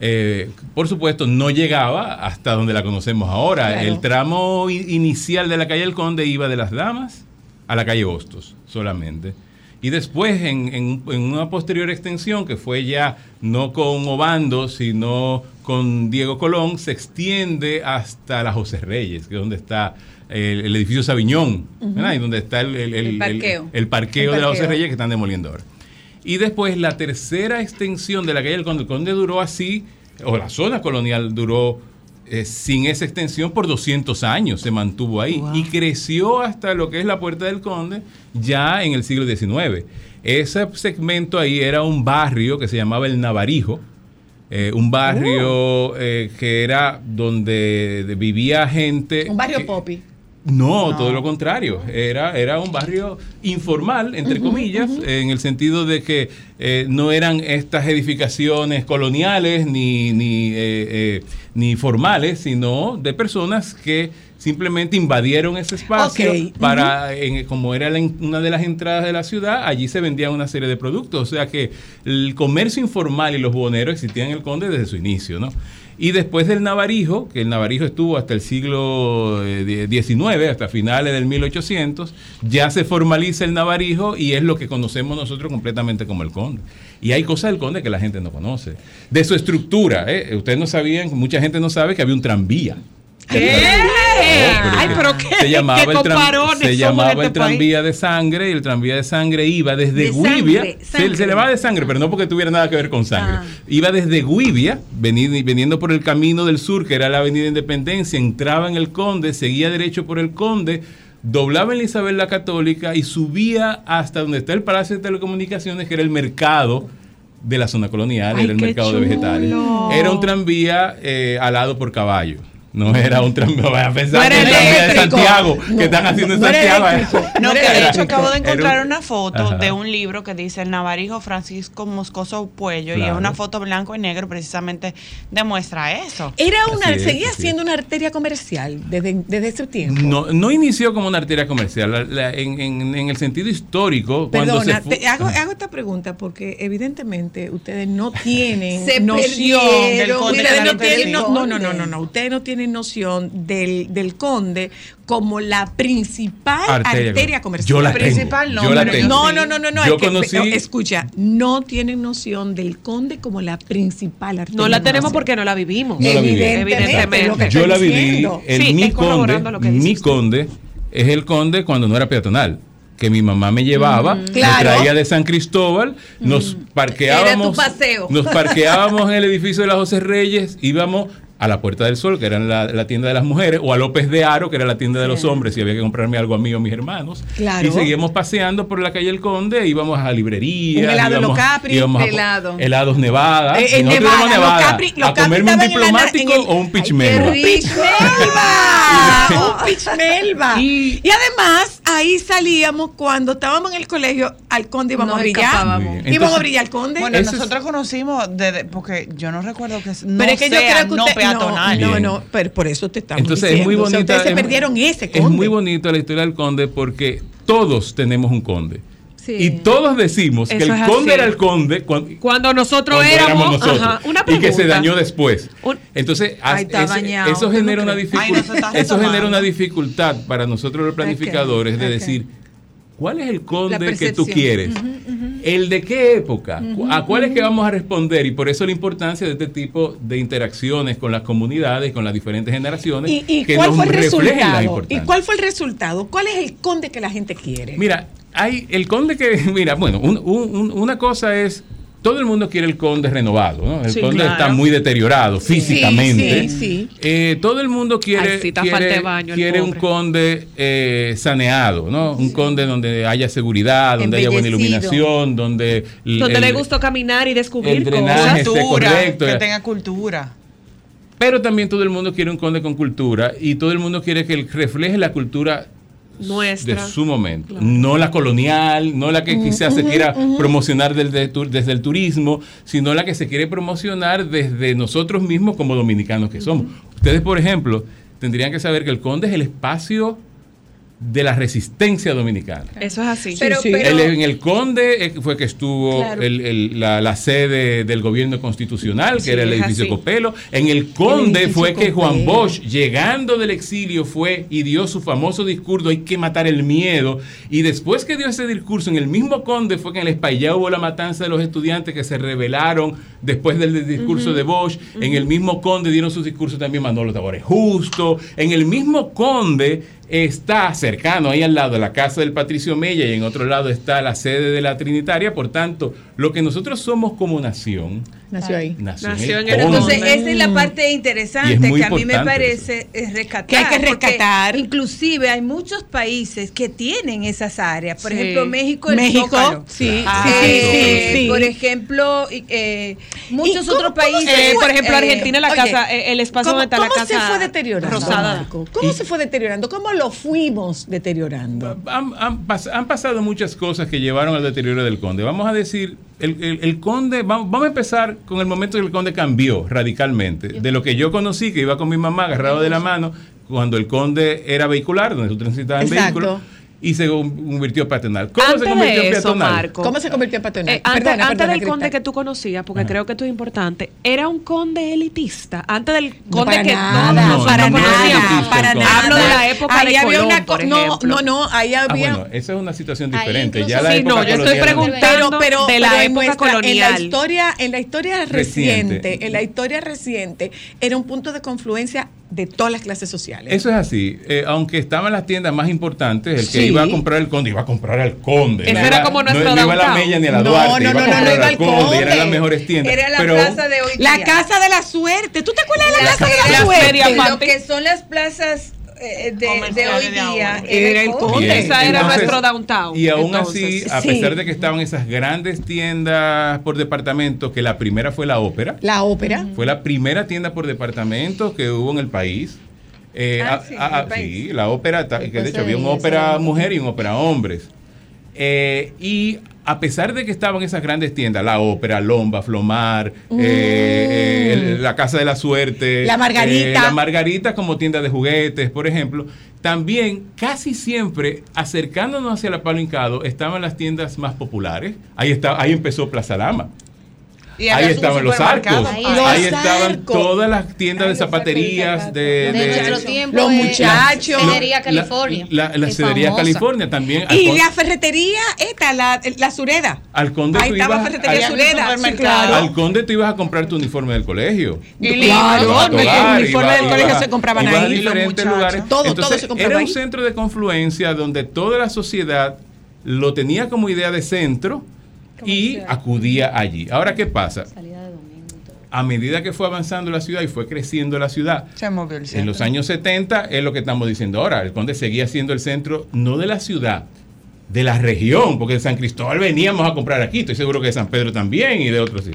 Eh, por supuesto, no llegaba hasta donde la conocemos ahora. Claro. El tramo inicial de la calle El Conde iba de las Damas a la calle Hostos solamente. Y después, en, en- en una posterior extensión, que fue ya no con Obando, sino con Diego Colón, se extiende hasta la José Reyes, que es donde está el, el edificio Sabiñón, ¿verdad? Y donde está el, el- el- parqueo. de la José. Reyes que están demoliendo ahora. Y después la tercera extensión de la calle del Conde, el Conde duró así, o la zona colonial duró eh, sin esa extensión por 200 años, se mantuvo ahí y creció hasta lo que es la Puerta del Conde ya en el siglo XIX. Ese segmento ahí era un barrio que se llamaba el Navarijo, eh, un barrio eh, que era donde vivía gente... Un barrio que- popi. No, todo lo contrario. Era, era un barrio informal, entre comillas, en el sentido de que eh, no eran estas edificaciones coloniales ni, ni, eh, eh, ni formales, sino de personas que simplemente invadieron ese espacio para, en- como era la una de las entradas de la ciudad, allí se vendían una serie de productos. O sea que el comercio informal y los boneros existían en el Conde desde su inicio, ¿no? Y después del Navarijo, que el Navarijo estuvo hasta el siglo eh, XIX, hasta finales del 1800, ya se formaliza el Navarijo y es lo que conocemos nosotros completamente como el Conde. Y hay cosas del Conde que la gente no conoce. De su estructura, ¿eh? ustedes no sabían, mucha gente no sabe que había un tranvía. Ay, pero qué, se llamaba, qué el, tran- comparones se somos llamaba en el este país. tranvía de sangre y el tranvía de sangre iba desde De Guivia. sangre, Se, se llamaba de sangre, pero no porque tuviera nada que ver con sangre. Ah. Iba desde Guivia, veni- veniendo por el camino del sur, que era la avenida Independencia, entraba en el Conde, seguía derecho por el Conde, doblaba en Isabel la Católica y subía hasta donde está el Palacio de Telecomunicaciones, que era el mercado de la zona colonial, Ay, era el mercado de vegetales. Era un tranvía eh, alado por caballo. No era un tranvía, vaya a pensar No de. Santiago, No, que están haciendo en Santiago. No, que de hecho acabo de encontrar un- una foto Ajá. de un libro que dice El Navarijo Francisco Moscoso Puello y Claro. es una foto blanco y negro, precisamente demuestra eso. Era una, es, seguía siendo una arteria comercial desde, desde ese tiempo. No, no inició como una arteria comercial. La- la- en, en- en el sentido histórico, cuando Perdona, se fu- te hago, hago esta pregunta porque evidentemente ustedes no tienen Se noción del no, no, no, no, no, no. Ustedes no tienen noción del, del conde como la principal Arteria arteria, comercial. Yo la Principal tengo, no, yo la tengo. No, no, no, no, no. Yo es que- conocí- pero escucha, no tienen noción del conde como la principal arteria. No la tenemos comercial. porque no la vivimos. No. Evidentemente, lo que Yo la viví. El Sí, mi conde, lo que dice mi usted. conde es el conde cuando no era peatonal. Que mi mamá me llevaba, me Claro. traía de San Cristóbal, nos parqueábamos. Era tu paseo. Nos parqueábamos en el edificio de la José Reyes, íbamos a la Puerta del Sol, que era la, la tienda de las mujeres, o a López de Aro, que era la tienda de los hombres, si había que comprarme algo a mí o a mis hermanos. Claro. Y seguíamos paseando por la calle El Conde, íbamos a librerías. Un helado íbamos, Los Capri, íbamos a- helado. Helados Nevada. Eh, y eh, nosotros Nevada, Nevada Capri- los a Capri comerme un diplomático el- o un pitch Ay, qué melba. rico. melva! un pitch melva. Y- Y, además, ahí salíamos cuando estábamos en el colegio, al conde íbamos a brillar. íbamos a brillar al conde. Bueno, es- nosotros conocimos, desde, porque yo no recuerdo que no pero es que yo creo que no usted, peatonal. no, no, pero por eso te estamos Entonces diciendo. es muy O sea, bonita. ustedes se es- perdieron ese Es conde. muy bonito la historia del conde porque todos tenemos un conde. Sí. Y todos decimos que el es conde así. era el conde cuando, Cuando nosotros cuando éramos, nosotros. ajá, una y que se dañó después. Entonces, Ay, as- está ese- dañado. eso ¿Tú genera una? Ay, no dificultad. Eso genera una dificultad para nosotros los planificadores de decir ¿cuál es el conde que tú quieres? ¿El de qué época? ¿A cuál es que vamos a responder? Y por eso la importancia de este tipo de interacciones con las comunidades, con las diferentes generaciones, ¿Y, y que cuál nos fue el resultado? ¿Y cuál fue el resultado? ¿Cuál es el conde que la gente quiere? Mira, hay el conde que, mira, bueno, un- un- un- una cosa es, todo el mundo quiere el conde renovado, ¿no? El Sí, conde claro. está muy deteriorado físicamente. sí, sí. Eh, todo el mundo quiere, Ay, quiere, baño un conde eh, saneado, ¿no? Un conde donde haya seguridad, donde haya buena iluminación, donde... el- Donde el- le gustó caminar y descubrir el drenaje cosas. Cultura, correcto. que tenga cultura. Pero también todo el mundo quiere un conde con cultura y todo el mundo quiere que refleje la cultura Nuestra. de su momento, no la colonial, no la que quizás se quiera promocionar desde el turismo, sino la que se quiere promocionar desde nosotros mismos como dominicanos que somos. Ustedes, por ejemplo, tendrían que saber que el Conde es el espacio de la resistencia dominicana. Eso es así. Pero- sí. pero- El- en el Conde eh, fue que estuvo Claro. el- el- la, la sede del gobierno constitucional, que Sí, era el edificio así. Copelo. En el Conde fue que Juan. Bosch, llegando del exilio, fue y dio su famoso discurso, hay que matar el miedo. Y después que dio ese discurso, en el mismo Conde fue que en el Espaillá hubo la matanza de los estudiantes que se rebelaron después del discurso de Bosch. En el mismo Conde dieron sus discursos también Manolo Tabores Justo. En el mismo Conde está cercano, ahí al lado la casa del Patricio Mella y en otro lado está la sede de la Trinitaria. Por tanto, lo que nosotros somos como nación, Nació ahí. nació, Nació en el. Entonces, esa es la parte interesante que a mí me parece es rescatar. Que hay que rescatar. Inclusive hay muchos países que tienen esas áreas. Por Sí. ejemplo, México, el México, Zócalo. sí, Ah, eh, sí, sí. Por ejemplo, eh, muchos ¿Y cómo- otros países. se Eh, por ejemplo, eh, Argentina, la Oye, casa, eh, el espacio ¿Cómo, donde está la cómo se casa fue deteriorando, rosada. Marco? ¿Cómo se fue deteriorando? ¿Cómo lo fuimos deteriorando? Han, han han pasado muchas cosas que llevaron al deterioro del conde. Vamos a decir, el, el- el conde, vamos, vamos a empezar con el momento en que el conde cambió radicalmente. De lo que yo conocí, que iba con mi mamá agarrado de la mano, cuando el conde era vehicular, donde tú transitabas en Exacto. vehículo, y se convirtió en peatonal. ¿Cómo Antes se convirtió en peatonal? Marco, ¿Cómo se convirtió en patronal? Eh, antes Perdona, antes perdona, del conde que tú conocías, porque Ajá. creo que esto es importante, era un conde elitista. Antes del conde que nada, no, para no era nada, para nada. Hablo de la época Ahí de había Colón, una por no, ejemplo. no, no, ahí Ah, había bueno, esa es una situación Ahí diferente. incluso- Ya la Sí, época no, yo estoy colonial- preguntando. pero, pero, de la pero en, época nuestra- en la colonial. historia, en la historia Reciente. reciente, en la historia reciente, era un punto de confluencia de todas las clases sociales. Eso es así. Eh, aunque estaban las tiendas más importantes, el que Sí. iba a comprar el conde iba a comprar al conde. Ese No era como no- nuestro no, iba a la. Mella ni a la No, Duarte. no, iba a no, no, no, iba al conde, Conde. eran las mejores tiendas. Era la Pero plaza de hoy la día. casa de la suerte. ¿Tú te acuerdas de la, La- casa de la, la- suerte? lo que son las plazas eh, de, de hoy día. Era el Conde. Bien, Esa era entonces, nuestro downtown. Y aún entonces. así, a Sí. pesar de que estaban esas grandes tiendas por departamento, que la primera fue la ópera, La ópera. fue la primera tienda por departamento que hubo en el país. Eh, Ah, sí, la ópera, que de Después hecho había una ópera mujer y una ópera hombres. Eh, y a pesar de que estaban esas grandes tiendas, la ópera, Lomba, Flomar, eh, el- la Casa de la Suerte, La Margarita. eh, la Margarita como tienda de juguetes, por ejemplo, también casi siempre acercándonos hacia la Palo Hincado estaban las tiendas más populares. Ahí, está, ahí empezó Plaza Lama. Y Ahí estaban los arcos, Ahí ahí, los estaban arcos. todas las tiendas de zapaterías de, De, de- nuestro tiempo. Los eh, muchachos. Cedería la- California. La, la Cedería. California también. Y con- la ferretería, esta, la, la sureda. al conde Ahí tú estaba ibas- ferretería al- sureda. Sí, supermercado. claro. al conde tú ibas a comprar tu uniforme del colegio. Y claro, el uniforme del colegio se compraban ahí. diferentes los lugares. Todo, todo se compraba Era ahí. un centro de confluencia donde toda la sociedad lo tenía como idea de centro y acudía allí. Ahora, ¿qué pasa? A medida que fue avanzando la ciudad y fue creciendo la ciudad, Se movió el en los años 70 es lo que estamos diciendo ahora. El Conde seguía siendo el centro no de la ciudad, de la región, porque de San Cristóbal veníamos a comprar aquí. Estoy seguro que de San Pedro también y de otros sí.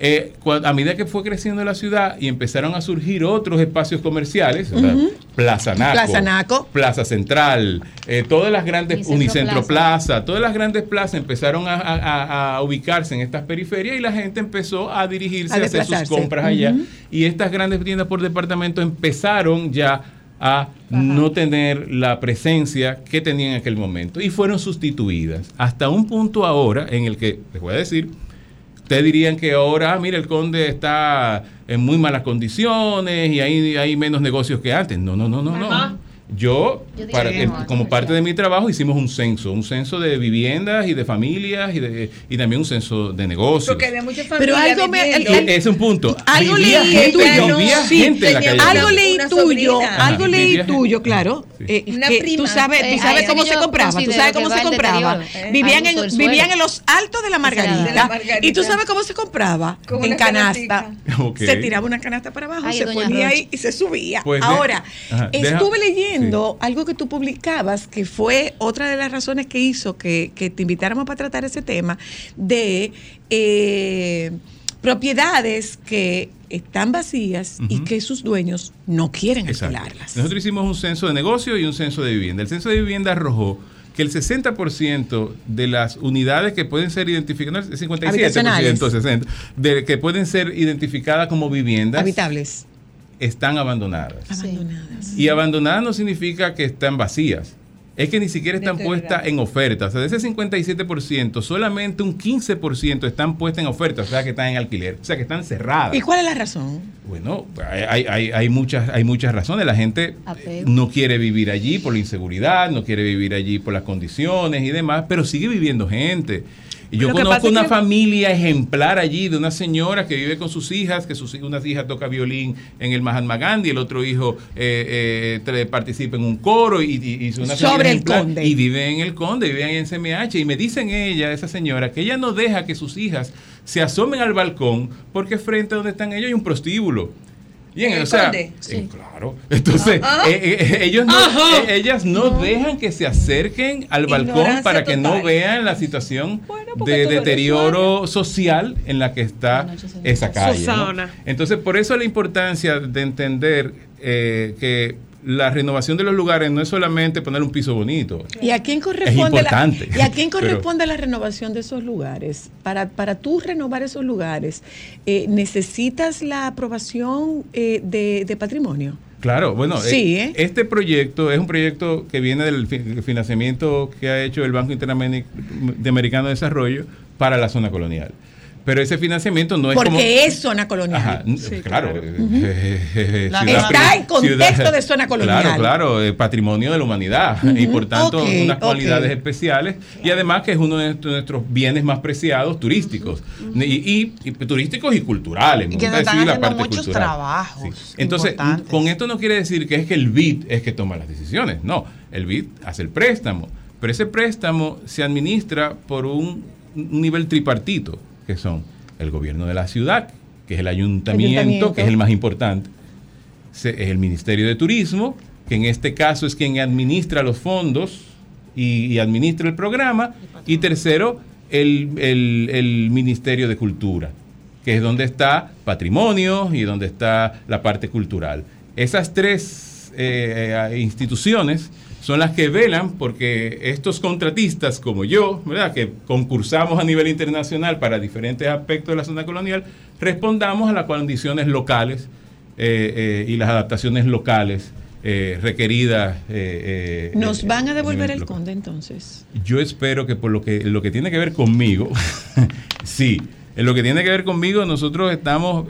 Eh, a medida que fue creciendo la ciudad y empezaron a surgir otros espacios comerciales, o sea, Plaza Naco, Plaza Naco. Plaza Central, eh, todas las grandes Unicentro Unicentro Plaza. Plaza, todas las grandes plazas empezaron a, a- a- a ubicarse en estas periferias y la gente empezó a dirigirse A a, hacer sus compras allá. Y estas grandes tiendas por departamento empezaron ya a no tener la presencia que tenían en aquel momento y fueron sustituidas hasta un punto ahora en el que, les voy a decir, ustedes dirían que ahora, ah, mira, el conde está en muy malas condiciones y hay, hay menos negocios que antes. No, no, no, no, no. Yo, para- eh, como parte de mi trabajo, hicimos un censo, un censo de viviendas y de familias y, de- y también un censo de negocios. Porque había muchas Pero familias algo me-. Y es un punto. Algo Vivía leí gente, tuyo. vivía Sí, gente en la tenía calle. Algo leí tuyo, algo leí tuyo, claro. Sí. eh, Una que prima. Tú sabes, Eh, tú sabes ahí cómo se compraba, tú sabes cómo se compraba. eh, Vivían, en, vivían en los altos de la Margarita. De la Margarita. Y tú sabes cómo se compraba. Con en canasta. Se tiraba una canasta para abajo, se ponía ahí y se subía. Pues de- Ahora, Ajá, deja- algo que tú publicabas, que fue otra de las razones que hizo que, que te invitáramos para tratar ese tema, de eh, propiedades que están vacías y que sus dueños no quieren alquilarlas. Nosotros hicimos un censo de negocio y un censo de vivienda. El censo de vivienda arrojó que el 60% de las unidades que pueden ser identificadas, no, el 57%, Habitacionales. 60, de, que pueden ser identificadas como viviendas, Habitables. Están abandonadas. Abandonadas. Y abandonadas no significa que están vacías. Es que ni siquiera están Deterioradas. puestas en oferta. O sea, de ese 57%, solamente un 15% están puestas en oferta. O sea, que están en alquiler. O sea, que están cerradas. ¿Y cuál es la razón? Bueno, hay, hay- hay muchas, hay muchas razones. La gente eh, Apego. no quiere vivir allí por la inseguridad, no quiere vivir allí por las condiciones y demás, pero sigue viviendo gente. Y yo conozco una que- familia ejemplar allí de una señora que vive con sus hijas, que sus, una hija toca violín en el Mahatma Gandhi, el otro hijo eh, eh, participa en un coro y, y- y es una Sobre el. Conde. Y vive en el Conde, vive en CMH. Y me dicen ella, esa señora, que ella no deja que sus hijas se asomen al balcón porque frente a donde están ellos hay un prostíbulo. Bien, ¿En el o sea, Conde? eh, claro. Entonces, Ah, ah. eh, eh, ellos no, eh, ellas no, dejan que se acerquen al balcón para que no vean la situación Bueno, de deterioro social en la que está esa calle. Entonces, por eso la importancia de entender eh, que la renovación de los lugares no es solamente poner un piso bonito. ¿Y a quién corresponde, La, ¿y a quién pero- corresponde la renovación de esos lugares? Para, para tú renovar esos lugares, eh, ¿necesitas la aprobación eh, de, de patrimonio? Claro, bueno, Sí, eh, ¿eh? este proyecto es un proyecto que viene del fi- financiamiento que ha hecho el Banco Interamericano de Desarrollo para la zona colonial. Pero ese financiamiento no es Porque como... es zona colonial. Ajá, n- claro. eh, eh, eh, ciudad Está en contexto de zona colonial. Claro, claro, eh, patriomonio de la humanidad y por tanto unas cualidades especiales y además que es uno de nuestros- bienes más preciados turísticos y, y- y turísticos y culturales. Y que están decir la parte muchos cultural. trabajos Entonces, con esto no quiere decir que es que el BID es que toma las decisiones. No, el BID hace el préstamo, pero ese préstamo se administra por un nivel tripartito, que son el gobierno de la ciudad, que es el ayuntamiento, Ayuntamiento. que es el más importante, el Ministerio de Turismo, que en este caso es quien administra los fondos y, y administra el programa, y tercero, el, el- el Ministerio de Cultura, que es donde está patrimonio y donde está la parte cultural. Esas tres eh, eh, instituciones son las que velan porque estos contratistas como yo, ¿verdad? que concursamos a nivel internacional para diferentes aspectos de la zona colonial, respondamos a las condiciones locales eh, eh, y las adaptaciones locales eh, requeridas. ¿Nos van a devolver el local. conde entonces? Yo espero que por lo que lo que tiene que ver conmigo, sí, en lo que tiene que ver conmigo, nosotros estamos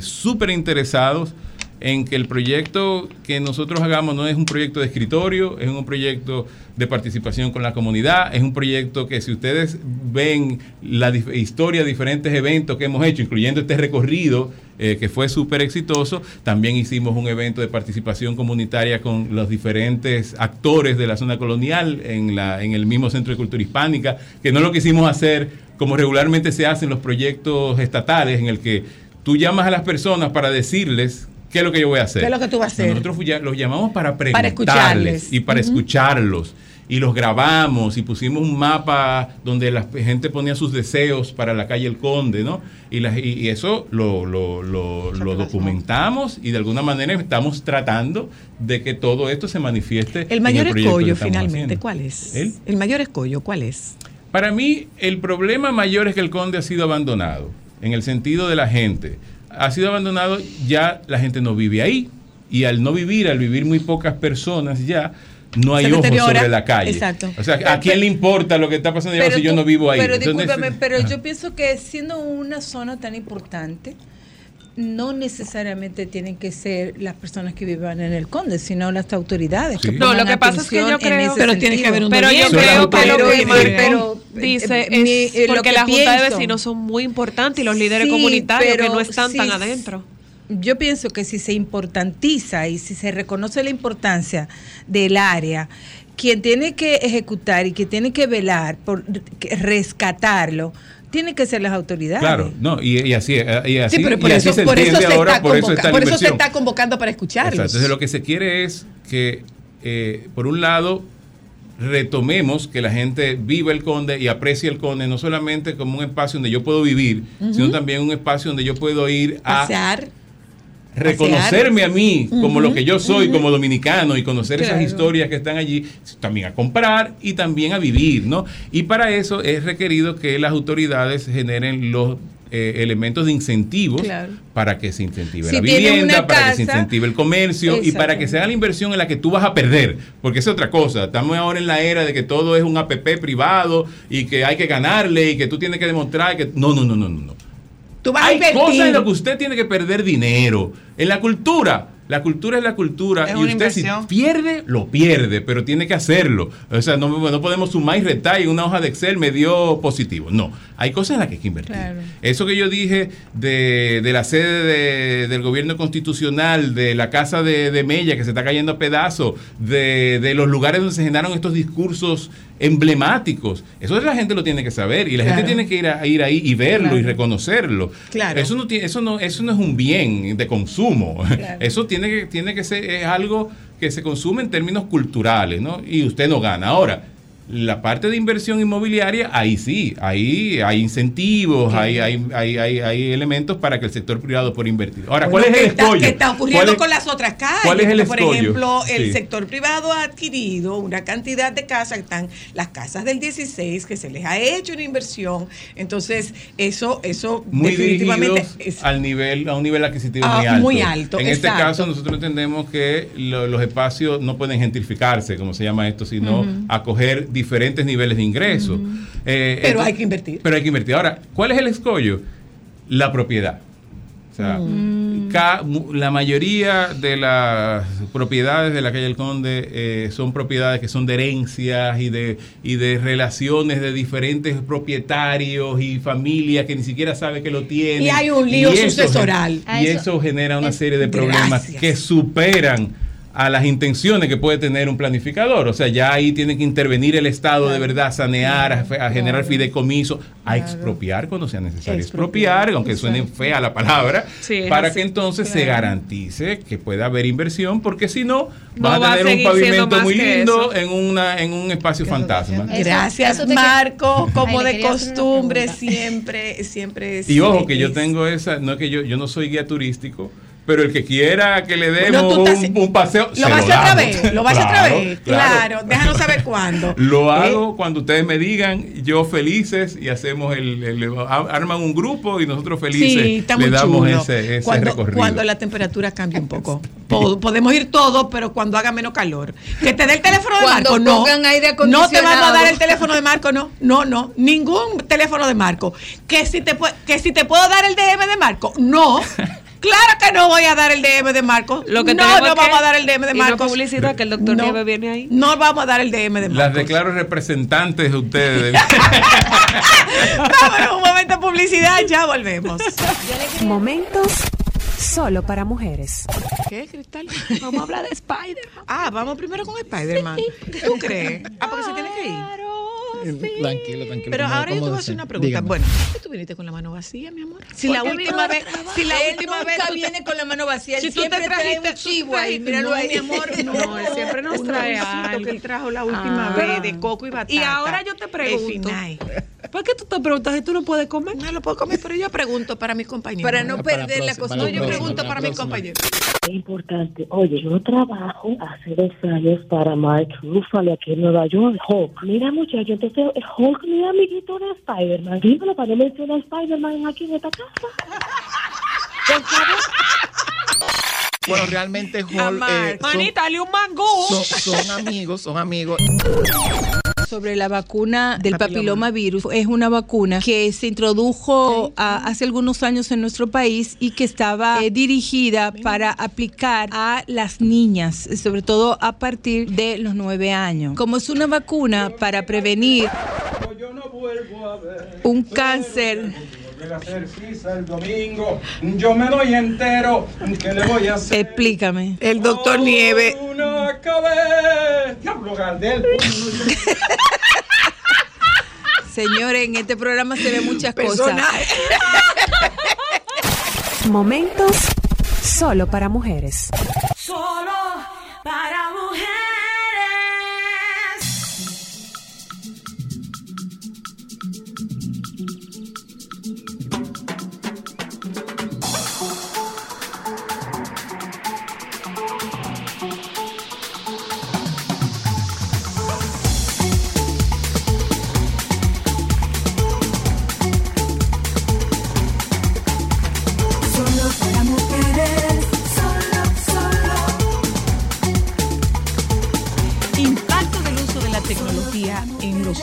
súper interesados en que el proyecto que nosotros hagamos no es un proyecto de escritorio, es un proyecto de participación con la comunidad, es un proyecto que si ustedes ven la historia de diferentes eventos que hemos hecho, incluyendo este recorrido eh, que fue súper exitoso, también hicimos un evento de participación comunitaria con los diferentes actores de la zona colonial en, la, en el mismo Centro de Cultura Hispánica, que no lo quisimos hacer como regularmente se hacen los proyectos estatales en el que tú llamas a las personas para decirles qué es lo que yo voy a hacer. ¿Qué es lo que tú vas a hacer? Nosotros los llamamos para Para preguntarles escucharles. y para escucharlos. Y los grabamos y pusimos un mapa donde la gente ponía sus deseos para la calle El Conde, ¿no? Y, la- y- y eso lo, lo- lo- lo documentamos y de alguna manera estamos tratando de que todo esto se manifieste. El en mayor proyecto que escollo finalmente, haciendo. ¿cuál es? ¿El? El mayor escollo, ¿cuál es? Para mí, el problema mayor es que el conde ha sido abandonado, en el sentido de la gente. Ha sido abandonado, ya la gente no vive ahí. Y al no vivir, al vivir muy pocas personas ya, no hay ojos sobre la calle. Exacto. O sea, ¿a quién le importa lo que está pasando allá si yo no vivo ahí? Pero Entonces, discúlpame, pero ajá. yo pienso que siendo una zona tan importante, no necesariamente tienen que ser las personas que vivan en el conde, sino las autoridades. Sí. que No, lo que pasa es que yo creo- Pero tiene que haber un Pero yo creo que lo que Marco dice eh, mi- es eh, lo porque que las juntas de vecinos son muy importantes y los líderes Sí, comunitarios que no están sí, tan adentro. Yo pienso que si se importantiza y si se reconoce la importancia del área, quien tiene que ejecutar y que tiene que velar por rescatarlo, tiene que ser las autoridades. Claro, no, y, y así, y así, Sí, pero por y así eso, se por eso entiende se ahora, está por eso está la por eso se está convocando para escucharlos. Exacto. Entonces lo que se quiere es que, eh, por un lado, retomemos que la gente viva el conde y aprecie el conde no solamente como un espacio donde yo puedo vivir, sino también un espacio donde yo puedo ir a Pasear. Reconocerme a mí como lo que yo soy como dominicano y conocer Claro. esas historias que están allí, también a comprar y también a vivir, ¿no? Y para eso es requerido que las autoridades generen los eh, elementos de incentivos Claro. para que se incentive Si la vivienda, para que se incentive el comercio y para que se haga la inversión en la que tú vas a perder, porque es otra cosa. Estamos ahora en la era de que todo es un APP privado y que hay que ganarle y que tú tienes que demostrar que no, no, no, no, no. no. Tú vas a Hay cosas en las que usted tiene que perder dinero. En la cultura. La cultura es la cultura Es y usted si pierde, lo pierde, pero tiene que hacerlo. O sea, no, no podemos sumar y restar y en una hoja de Excel me dio positivo. No, hay cosas en las que hay que invertir. Claro. Eso que yo dije de, de la sede de- del gobierno constitucional, de la casa de, de Mella que se está cayendo a pedazos, de, de los lugares donde se generaron estos discursos emblemáticos, eso la gente lo tiene que saber y la gente tiene que ir, a, ir ahí y verlo y reconocerlo. Claro. Eso no tiene, eso no, eso no es un bien de consumo. Eso tiene que, tiene que ser, es algo que se consume en términos culturales, ¿no? Y usted no gana. Ahora, la parte de inversión inmobiliaria, ahí sí, ahí hay incentivos, hay, hay, hay, hay, hay elementos para que el sector privado pueda invertir. Ahora, ¿cuál es el ¿qué está- escollo? ¿Qué está ocurriendo ¿Cuál es- con las otras calles? cuál es el Por ejemplo, el sector privado ha adquirido una cantidad de casas, están las casas del 16, que se les ha hecho una inversión. Entonces, eso, eso muy definitivamente es- al nivel, a un nivel adquisitivo Ah, muy alto. muy alto, En este caso, nosotros entendemos que lo- los espacios no pueden gentrificarse, como se llama esto, sino acoger diferentes niveles de ingresos. Eh, Pero entonces- hay que invertir. Pero hay que invertir. Ahora, ¿cuál es el escollo? La propiedad. O sea, la mayoría de las propiedades de la calle del Conde eh, son propiedades que son de herencias y de, y de relaciones de diferentes propietarios y familias que ni siquiera sabe que lo tienen. Y hay un lío sucesoral. Y A eso, eso- genera una serie de problemas Gracias. que superan a las intenciones que puede tener un planificador. O sea, ya ahí tiene que intervenir el Estado de verdad, a sanear, a, a generar fideicomiso, a expropiar cuando sea necesario expropiar, aunque suene fea la palabra, Sí, para así, que entonces se garantice que pueda haber inversión, porque si no, No va va a a tener un pavimento muy lindo en, una, en un espacio fantasma. Eso- Gracias, eso Marco. Como Ay, de costumbre, siempre, siempre es. Y ojo, que yo tengo esa, no es que yo, yo no soy guía turístico, pero el que quiera que le demos un, un paseo, Lo vas a hacer otra vez, lo vas a hacer otra Claro, vez. Claro, déjanos saber cuándo. Lo ¿Eh? hago cuando ustedes me digan, yo felices y hacemos el, el- arman un grupo y nosotros felices Sí, está le damos chulo. ese, ese cuando, recorrido. cuando la temperatura cambie un poco. Po- Podemos ir todos, pero cuando haga menos calor. Que te dé el teléfono de Cuando Marco, no. pongan aire No te vamos a dar acondicionado. el teléfono de Marco, no. No, no. Ningún teléfono de Marco. Que si te, pu- que si te puedo dar el DM de Marco, no. Claro que no voy a dar el DM de Marco. Lo que no, no que- vamos a dar el DM de y no Marco. publicidad, que el doctor Nieves viene ahí. No vamos a dar el DM de Marco. Las declaro representantes de ustedes. Vámonos, un momento de publicidad, ya volvemos. Momentos solo para mujeres. ¿Qué, Cristal? Vamos a hablar de Spider-Man. Ah, vamos primero con Spider-Man. ¿Tú crees? Ah, porque se tiene que ir. Tranquilo, tranquilo. Pero ¿cómo- ahora yo te voy a hacer una pregunta. Dígame. Bueno, ¿por qué tú viniste con la mano vacía, mi amor? Si la última vez, si la Él última vez tú viene con la mano vacía. si él tú te siempre trae un trajiste chivo ahí, no, míralo ahí. mi amor, no, él siempre nos trae algo. que él trajo la última Ah. vez de coco y batata. Y ahora yo te pregunto. ¿Por qué tú te preguntas si tú no puedes comer? No lo puedo comer, pero yo pregunto para mis compañeros. Para no Para la perder la costumbre. Yo pregunto para mis compañeros. Es importante. Oye, yo trabajo hace dos años para Mark Ruffalo aquí en Nueva York, Hulk. Mira, muchacho, entonces Hulk mi amiguito de Spider-Man. Dímelo para no mencionar a Spider-Man aquí en esta casa. Por favor. Bueno, realmente Amar. eh, son, Manita, dale un mangú. son, son amigos, son amigos. Sobre la vacuna del Papiloma. papilomavirus. Es una vacuna que se introdujo a- hace algunos años en nuestro país y que estaba eh, dirigida para aplicar a las niñas, sobre todo a partir de los nueve años. Como es una vacuna para prevenir un cáncer el domingo. Yo me doy entero. ¿Qué le voy a hacer? Explícame. El doctor Nieve. Una cabeza. Diablo, Gardel. Señores, en este programa se ven muchas cosas. Personaje. Momentos solo para mujeres. Solo para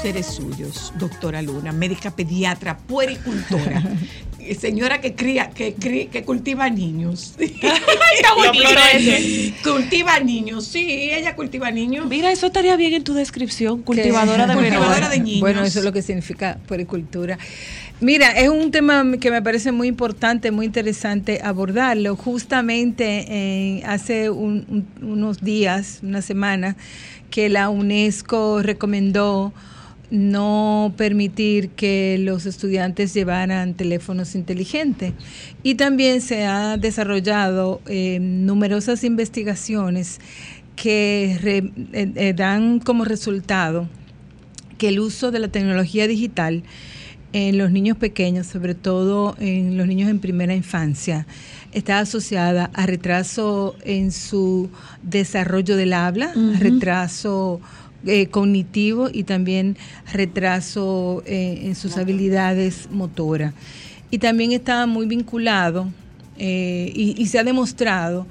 seres suyos, doctora Luna, médica pediatra, puericultora, señora que cría, que cría- que cultiva niños. Está bonito ese. cultiva niños, sí, ella cultiva niños. Mira, eso estaría bien en tu descripción, cultivadora de Cultivadora menores. de niños. Bueno, eso es lo que significa puericultura. Mira, es un tema que me parece muy importante, muy interesante abordarlo. Justamente eh, hace un- un- unos días, una semana, que la UNESCO recomendó no permitir que los estudiantes llevaran teléfonos inteligentes. Y también se ha desarrollado eh, numerosas investigaciones que re- eh, eh, dan como resultado que el uso de la tecnología digital en los niños pequeños, sobre todo en los niños en primera infancia, está asociada a retraso en su desarrollo del habla, retraso eh, cognitivo y también retraso eh, en sus habilidades motoras. Y también está muy vinculado eh, y, y se ha demostrado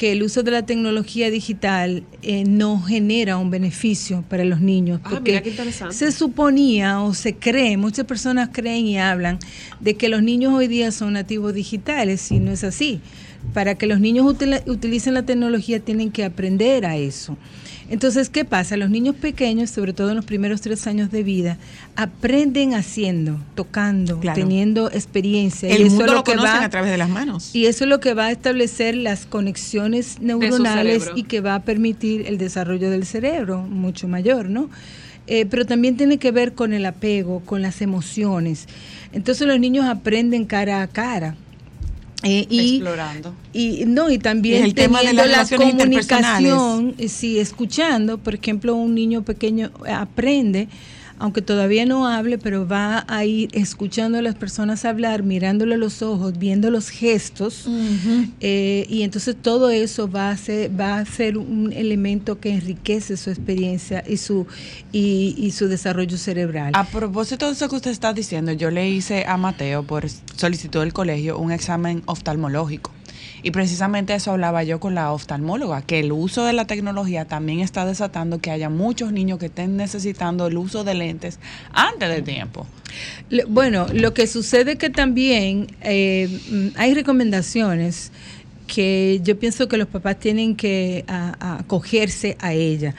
que el uso de la tecnología digital eh, no genera un beneficio para los niños. Ah, porque mira se suponía o se cree, muchas personas creen y hablan de que los niños hoy día son nativos digitales y no es así. Para que los niños utilicen la tecnología tienen que aprender a eso. Entonces, ¿qué pasa? Los niños pequeños, sobre todo en los primeros tres años de vida, aprenden haciendo, tocando, Claro. teniendo experiencia. El y eso mundo es lo, lo que conocen va a través de las manos. y eso es lo que va a establecer las conexiones neuronales y que va a permitir el desarrollo del cerebro mucho mayor, ¿no? Eh, pero también tiene que ver con el apego, con las emociones. Entonces los niños aprenden cara a cara. Eh, y, Explorando. y no y Y también el tema de la interpersonales. comunicación eh, sí escuchando por ejemplo un niño pequeño aprende aunque todavía no hable pero va a ir escuchando a las personas hablar mirándole los ojos viendo los gestos eh, y entonces todo eso va a ser va a ser un elemento que enriquece su experiencia y su y, y su desarrollo cerebral A propósito de eso que usted está diciendo, yo le hice a Mateo por solicitud del colegio un examen oftalmológico. Y precisamente eso hablaba yo con la oftalmóloga, que el uso de la tecnología también está desatando que haya muchos niños que estén necesitando el uso de lentes antes de tiempo. Bueno, lo que sucede que también eh, mm, hay recomendaciones que yo pienso que los papás tienen que a- a acogerse a ella.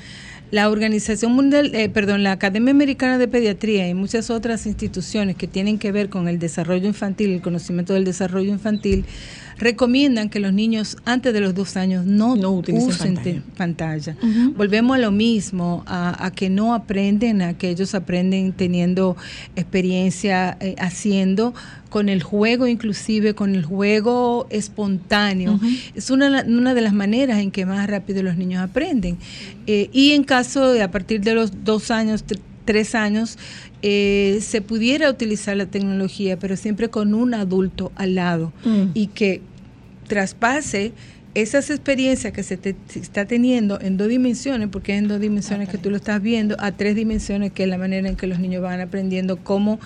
La Organización Mundial, eh, perdón, la Academia Americana de Pediatría y muchas otras instituciones que tienen que ver con el desarrollo infantil, el conocimiento del desarrollo infantil, recomiendan que los niños antes de los dos años no, utilicen usen pantalla. Volvemos a lo mismo, a, a que no aprenden, a que ellos aprenden teniendo experiencia eh, haciendo con el juego, inclusive con el juego espontáneo. Es una, una de las maneras en que más rápido los niños aprenden. Eh, y en caso de a partir de los dos años, tr- tres años, eh, se pudiera utilizar la tecnología, pero siempre con un adulto al lado Mm. y que traspase esas experiencias que se, está teniendo en dos dimensiones, porque es en dos dimensiones que tú lo estás viendo, a tres dimensiones, que es la manera en que los niños van aprendiendo, cómo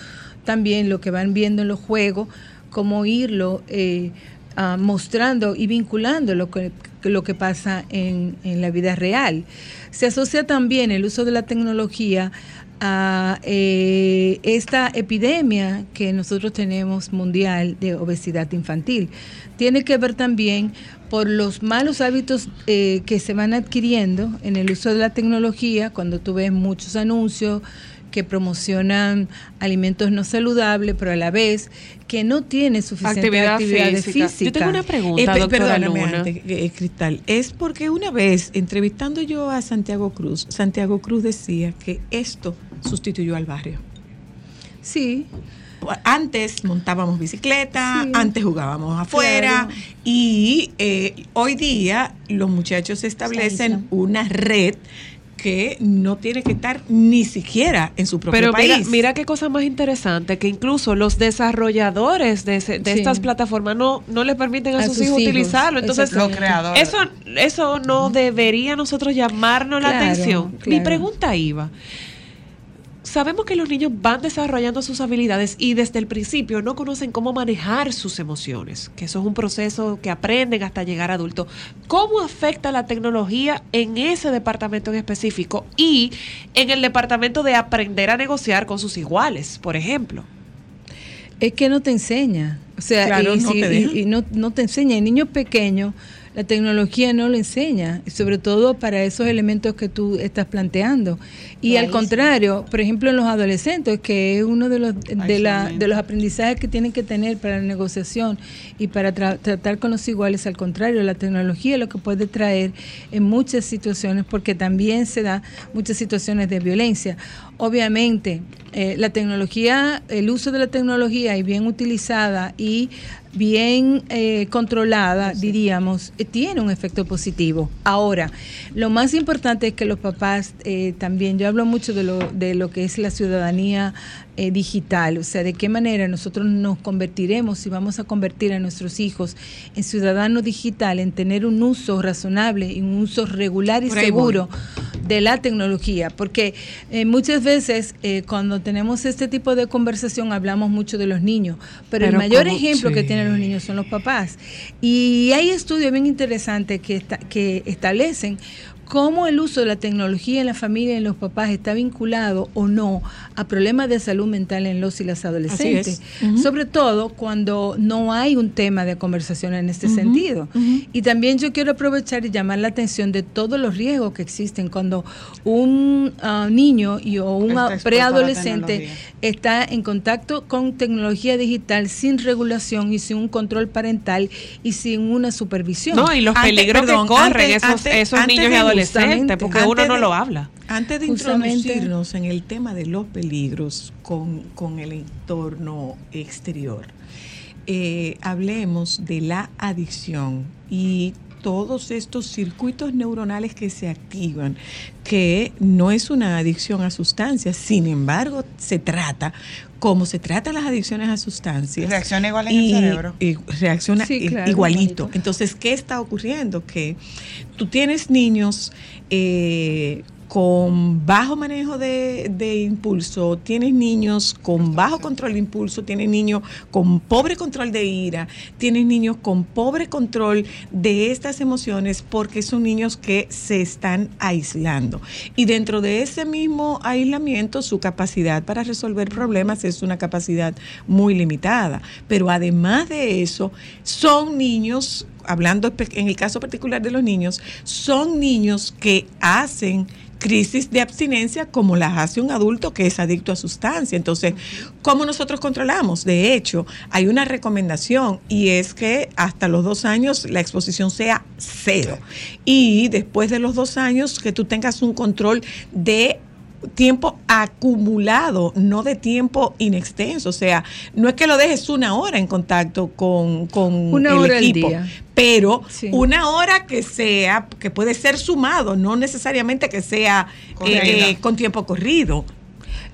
también lo que van viendo en los juegos, cómo irlo eh, ah, mostrando y vinculando lo que, lo que pasa en, en la vida real. Se asocia también el uso de la tecnología a eh, esta epidemia que nosotros tenemos mundial de obesidad infantil. Tiene que ver también por los malos hábitos eh, que se van adquiriendo en el uso de la tecnología, cuando tú ves muchos anuncios que promocionan alimentos no saludables, pero a la vez que no tiene suficiente Actividad actividad, física. física. Yo tengo una pregunta, Eh, doctora Luna. antes, eh, Cristal. Es porque una vez, entrevistando yo a Santiago Cruz, Santiago Cruz decía que esto sustituyó al barrio. Sí. Antes montábamos bicicleta, Sí. antes jugábamos afuera Claro. y eh, hoy día los muchachos establecen una red que no tiene que estar ni siquiera en su propio Pero mira, país. mira qué cosa más interesante, que incluso los desarrolladores de, ese- de Sí. estas plataformas no, no le permiten a, A sus, sus hijos, hijos, utilizarlo. Entonces, Los creadores. eso, eso no debería nosotros llamarnos la Claro, atención. Mi pregunta iba. Sabemos que los niños van desarrollando sus habilidades y desde el principio no conocen cómo manejar sus emociones, que eso es un proceso que aprenden hasta llegar a adulto. ¿Cómo afecta la tecnología en ese departamento en específico y en el departamento de aprender a negociar con sus iguales, por ejemplo? Es que no te enseña. O sea, Claro, y, no si- te deja. y- y no, no te enseña. En niños pequeños, la tecnología no lo enseña, sobre todo para esos elementos que tú estás planteando. Y al contrario, por ejemplo, en los adolescentes, que es uno de los, de, la, de los aprendizajes que tienen que tener para la negociación y para tra- tratar con los iguales, al contrario, la tecnología lo que puede traer en muchas situaciones, porque también se da muchas situaciones de violencia. Obviamente, eh, la tecnología, el uso de la tecnología y bien utilizada y bien eh, controlada, diríamos, eh, tiene un efecto positivo. Ahora, lo más importante es que los papás eh, también, yo hablo mucho de lo, de lo que es la ciudadanía eh, digital, o sea, de qué manera nosotros nos convertiremos y vamos a convertir a nuestros hijos en ciudadanos digitales, en tener un uso razonable y un uso regular y Por seguro de la tecnología, porque eh, muchas veces eh, cuando tenemos este tipo de conversación hablamos mucho de los niños, pero, Pero el mayor ejemplo que tienen los niños son los papás. Y hay estudios bien interesantes que, esta- que establecen cómo el uso de la tecnología en la familia y en los papás está vinculado o no a problemas de salud mental en los y las adolescentes. Sobre todo cuando no hay un tema de conversación en este sentido. Y también yo quiero aprovechar y llamar la atención de todos los riesgos que existen cuando un ah, niño y, o un ah, preadolescente está en contacto con tecnología digital sin regulación y sin un control parental y sin una supervisión. No, y los peligros perdón, que corren esos, antes- esos niños y adolescentes, justamente, porque antes uno no de- lo habla. Antes de Justamente. introducirnos en el tema de los peligros con, con el entorno exterior, eh, hablemos de la adicción y todos estos circuitos neuronales que se activan, que no es una adicción a sustancias, sin embargo, se trata como se tratan las adicciones a sustancias. Reacciona igual en el cerebro. y reacciona Sí, i- claro, igualito. igualito. Entonces, ¿qué está ocurriendo? Que tú tienes niños eh, con bajo manejo de, impulso, tienes niños con bajo control de impulso, tienes niños con pobre control de ira, tienes niños con pobre control de estas emociones porque son niños que se están aislando. Y dentro de ese mismo aislamiento, su capacidad para resolver problemas es una capacidad muy limitada. Pero además de eso, son niños hablando en el caso particular de los niños, son niños que hacen crisis de abstinencia como las hace un adulto que es adicto a sustancia. Entonces, ¿cómo nosotros controlamos? De hecho, hay una recomendación y es que hasta los dos años la exposición sea cero. Y después de los dos años que tú tengas un control de tiempo acumulado, no de tiempo inextenso. O sea, no es que lo dejes una hora en contacto con, con Una el hora al equipo, día. pero Sí. una hora que sea, que puede ser sumado, no necesariamente que sea eh, eh, con tiempo corrido.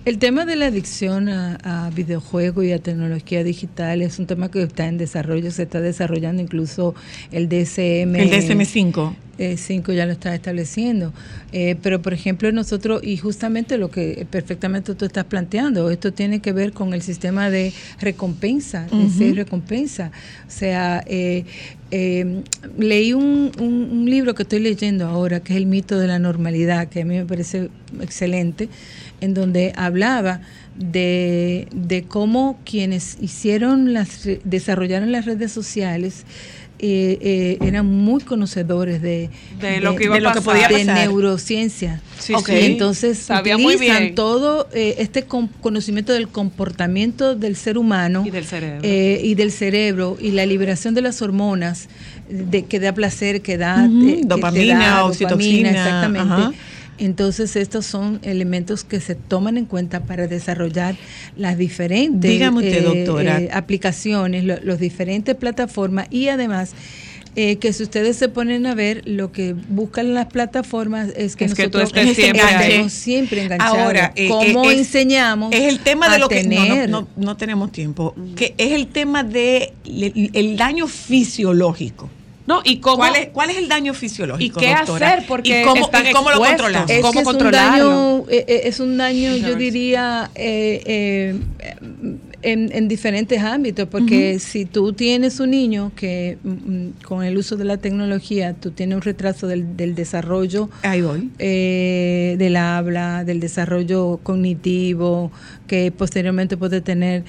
El tema de la adicción a, a videojuegos y a tecnología digital es un tema que está en desarrollo, se está desarrollando incluso el DSM. El DSM-5. 5 ya lo está estableciendo. Eh, pero, por ejemplo, nosotros, y justamente lo que perfectamente tú estás planteando, esto tiene que ver con el sistema de recompensa, de ser recompensa. O sea, eh, eh, leí un, un- un libro que estoy leyendo ahora, que es El mito de la normalidad, que a mí me parece excelente, en donde hablaba de, de cómo quienes hicieron las, desarrollaron las redes sociales, eh, eh, eran muy conocedores de, De lo que iba a pasar. podía de neurociencia. Sí, Ok. sí. Entonces Sabía muy utilizan bien. todo eh, este conocimiento del comportamiento del ser humano Y del cerebro. eh, y del cerebro y la liberación de las hormonas de que da placer, que da que dopamina, da oxitocina, exactamente. ajá. Entonces estos son elementos que se toman en cuenta para desarrollar las diferentes usted, eh, doctora. eh, aplicaciones, lo- los diferentes plataformas y además eh, que si ustedes se ponen a ver, lo que buscan las plataformas es que Es que tú nosotros estés siempre estemos siempre enganchados. Ahora, eh, ¿Cómo es- enseñamos? Es el tema de lo que no, no, tenemos tiempo. Que es el tema de el daño fisiológico. No, y cómo. ¿Cuál es, cuál es el daño fisiológico? ¿Y qué doctora? hacer? Porque ¿Y cómo, están y cómo lo controlamos? Es ¿Cómo que es un daño, eh, eh, es un daño, yo diría, eh, eh, en, en diferentes ámbitos, porque si tú tienes un niño que mm, con el uso de la tecnología, tú tienes un retraso del, del desarrollo Ahí voy. eh, del habla, del desarrollo cognitivo, que posteriormente puede tener,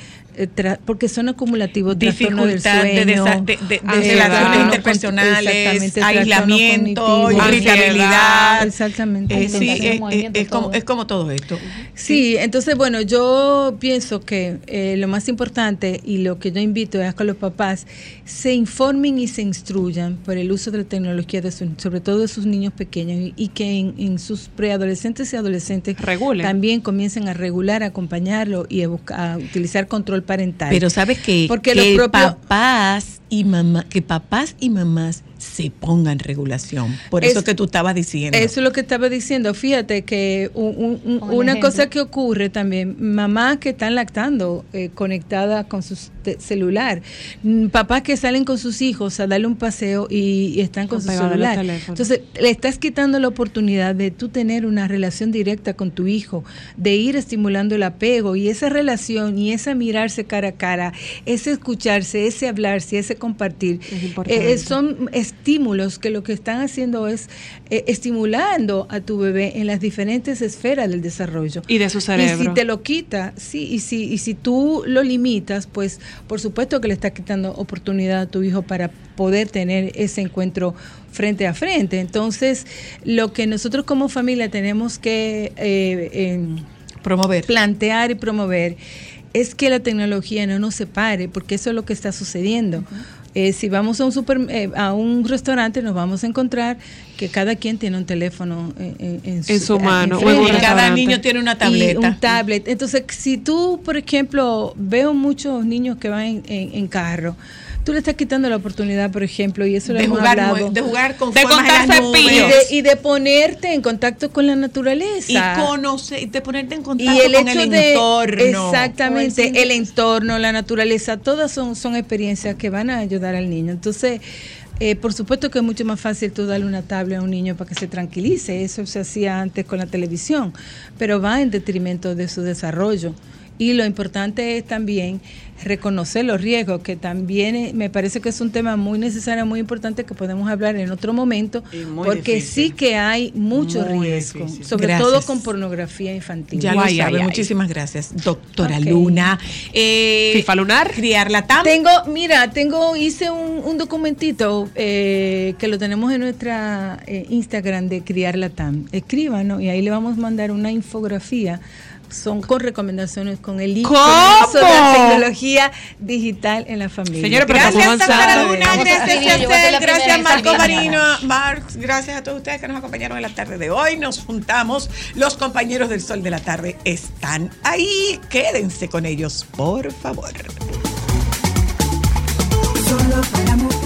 porque son acumulativos, Dificultad de, sueño, de, de- de relaciones interpersonales, aislamiento, irritabilidad. Exactamente. Eh, sí, eh, eh, es, como, es como todo esto. Sí, entonces, bueno, yo pienso que eh, lo más importante y lo que yo invito es a los papás se informen y se instruyan por el uso de la tecnología, de su- sobre todo de sus niños pequeños, y, y que en, en sus preadolescentes y adolescentes Regulen. también comiencen a regular, a acompañarlo y a, buscar, a utilizar control parental. Pero sabes que, Porque que los propios- papás y mamá, que papás y mamás se pongan regulación. Por eso Es- que tú estabas diciendo. Eso es lo que estaba diciendo. Fíjate que un- un- una ejemplo. cosa que ocurre también, mamás que están lactando eh, conectadas con su te- celular, mm, papás que salen con sus hijos a darle un paseo y, y están con Con su celular. Entonces, le estás quitando la oportunidad de tú tener una relación directa con tu hijo, de ir estimulando el apego y esa relación y esa mirarse cara a cara, ese escucharse, ese hablarse, ese compartir. Es importante. Eh, son estímulos que lo que están haciendo es eh, estimulando a tu bebé en las diferentes esferas del desarrollo. Y de su Y si cerebro. te lo quita, sí, y si, y si tú lo limitas, pues por supuesto que le estás quitando oportunidad a tu hijo para poder tener ese encuentro frente a frente. Entonces, lo que nosotros como familia tenemos que eh, promover. plantear y promover es que la tecnología no nos separe, porque eso es lo que está sucediendo. Eh, si vamos a un super, eh, a un restaurante, nos vamos a encontrar que cada quien tiene un teléfono en, en- en En su mano, o en enfrente. un Y cada niño tiene una Y tableta. un tablet. Entonces, si tú, por ejemplo, veo muchos niños que van en, en- en carro, tú le estás quitando la oportunidad, por ejemplo, y eso lo de hemos jugar, hablado. de jugar con De formas las y, nubes. cepillos. de, y de ponerte en contacto con la naturaleza. y conocer, de ponerte en Y contacto el con hecho el de entorno. exactamente el entorno, la naturaleza, todas son, son experiencias que van a ayudar al niño. Entonces, eh, por supuesto que es mucho más fácil tú darle una tablet a un niño para que se tranquilice. Eso se hacía antes con la televisión, pero va en detrimento de su desarrollo. Y lo importante es también reconocer los riesgos, que también eh, me parece que es un tema muy necesario, muy importante que podemos hablar en otro momento, porque difícil. sí que hay mucho Muy riesgo, difícil. sobre Gracias. todo con pornografía infantil. Ya Guay, lo sabe. ay. Muchísimas gracias, doctora. Luna. Eh, FIFA Lunar. Criar la TAM. Tengo, mira, tengo, hice un, un documentito eh, que lo tenemos en nuestra eh, Instagram de Criar la TAM. Escríbanos y ahí le vamos a mandar una infografía. Son con recomendaciones con el uso de la tecnología digital en la familia. Señora, pero Gracias. Luna. Gracias, Yacel. Marco. Marino. Marx, gracias a todos ustedes que nos acompañaron en la tarde de hoy. Nos juntamos. Los compañeros del Sol de la Tarde están ahí. Quédense con ellos, por favor. Solo para mujeres.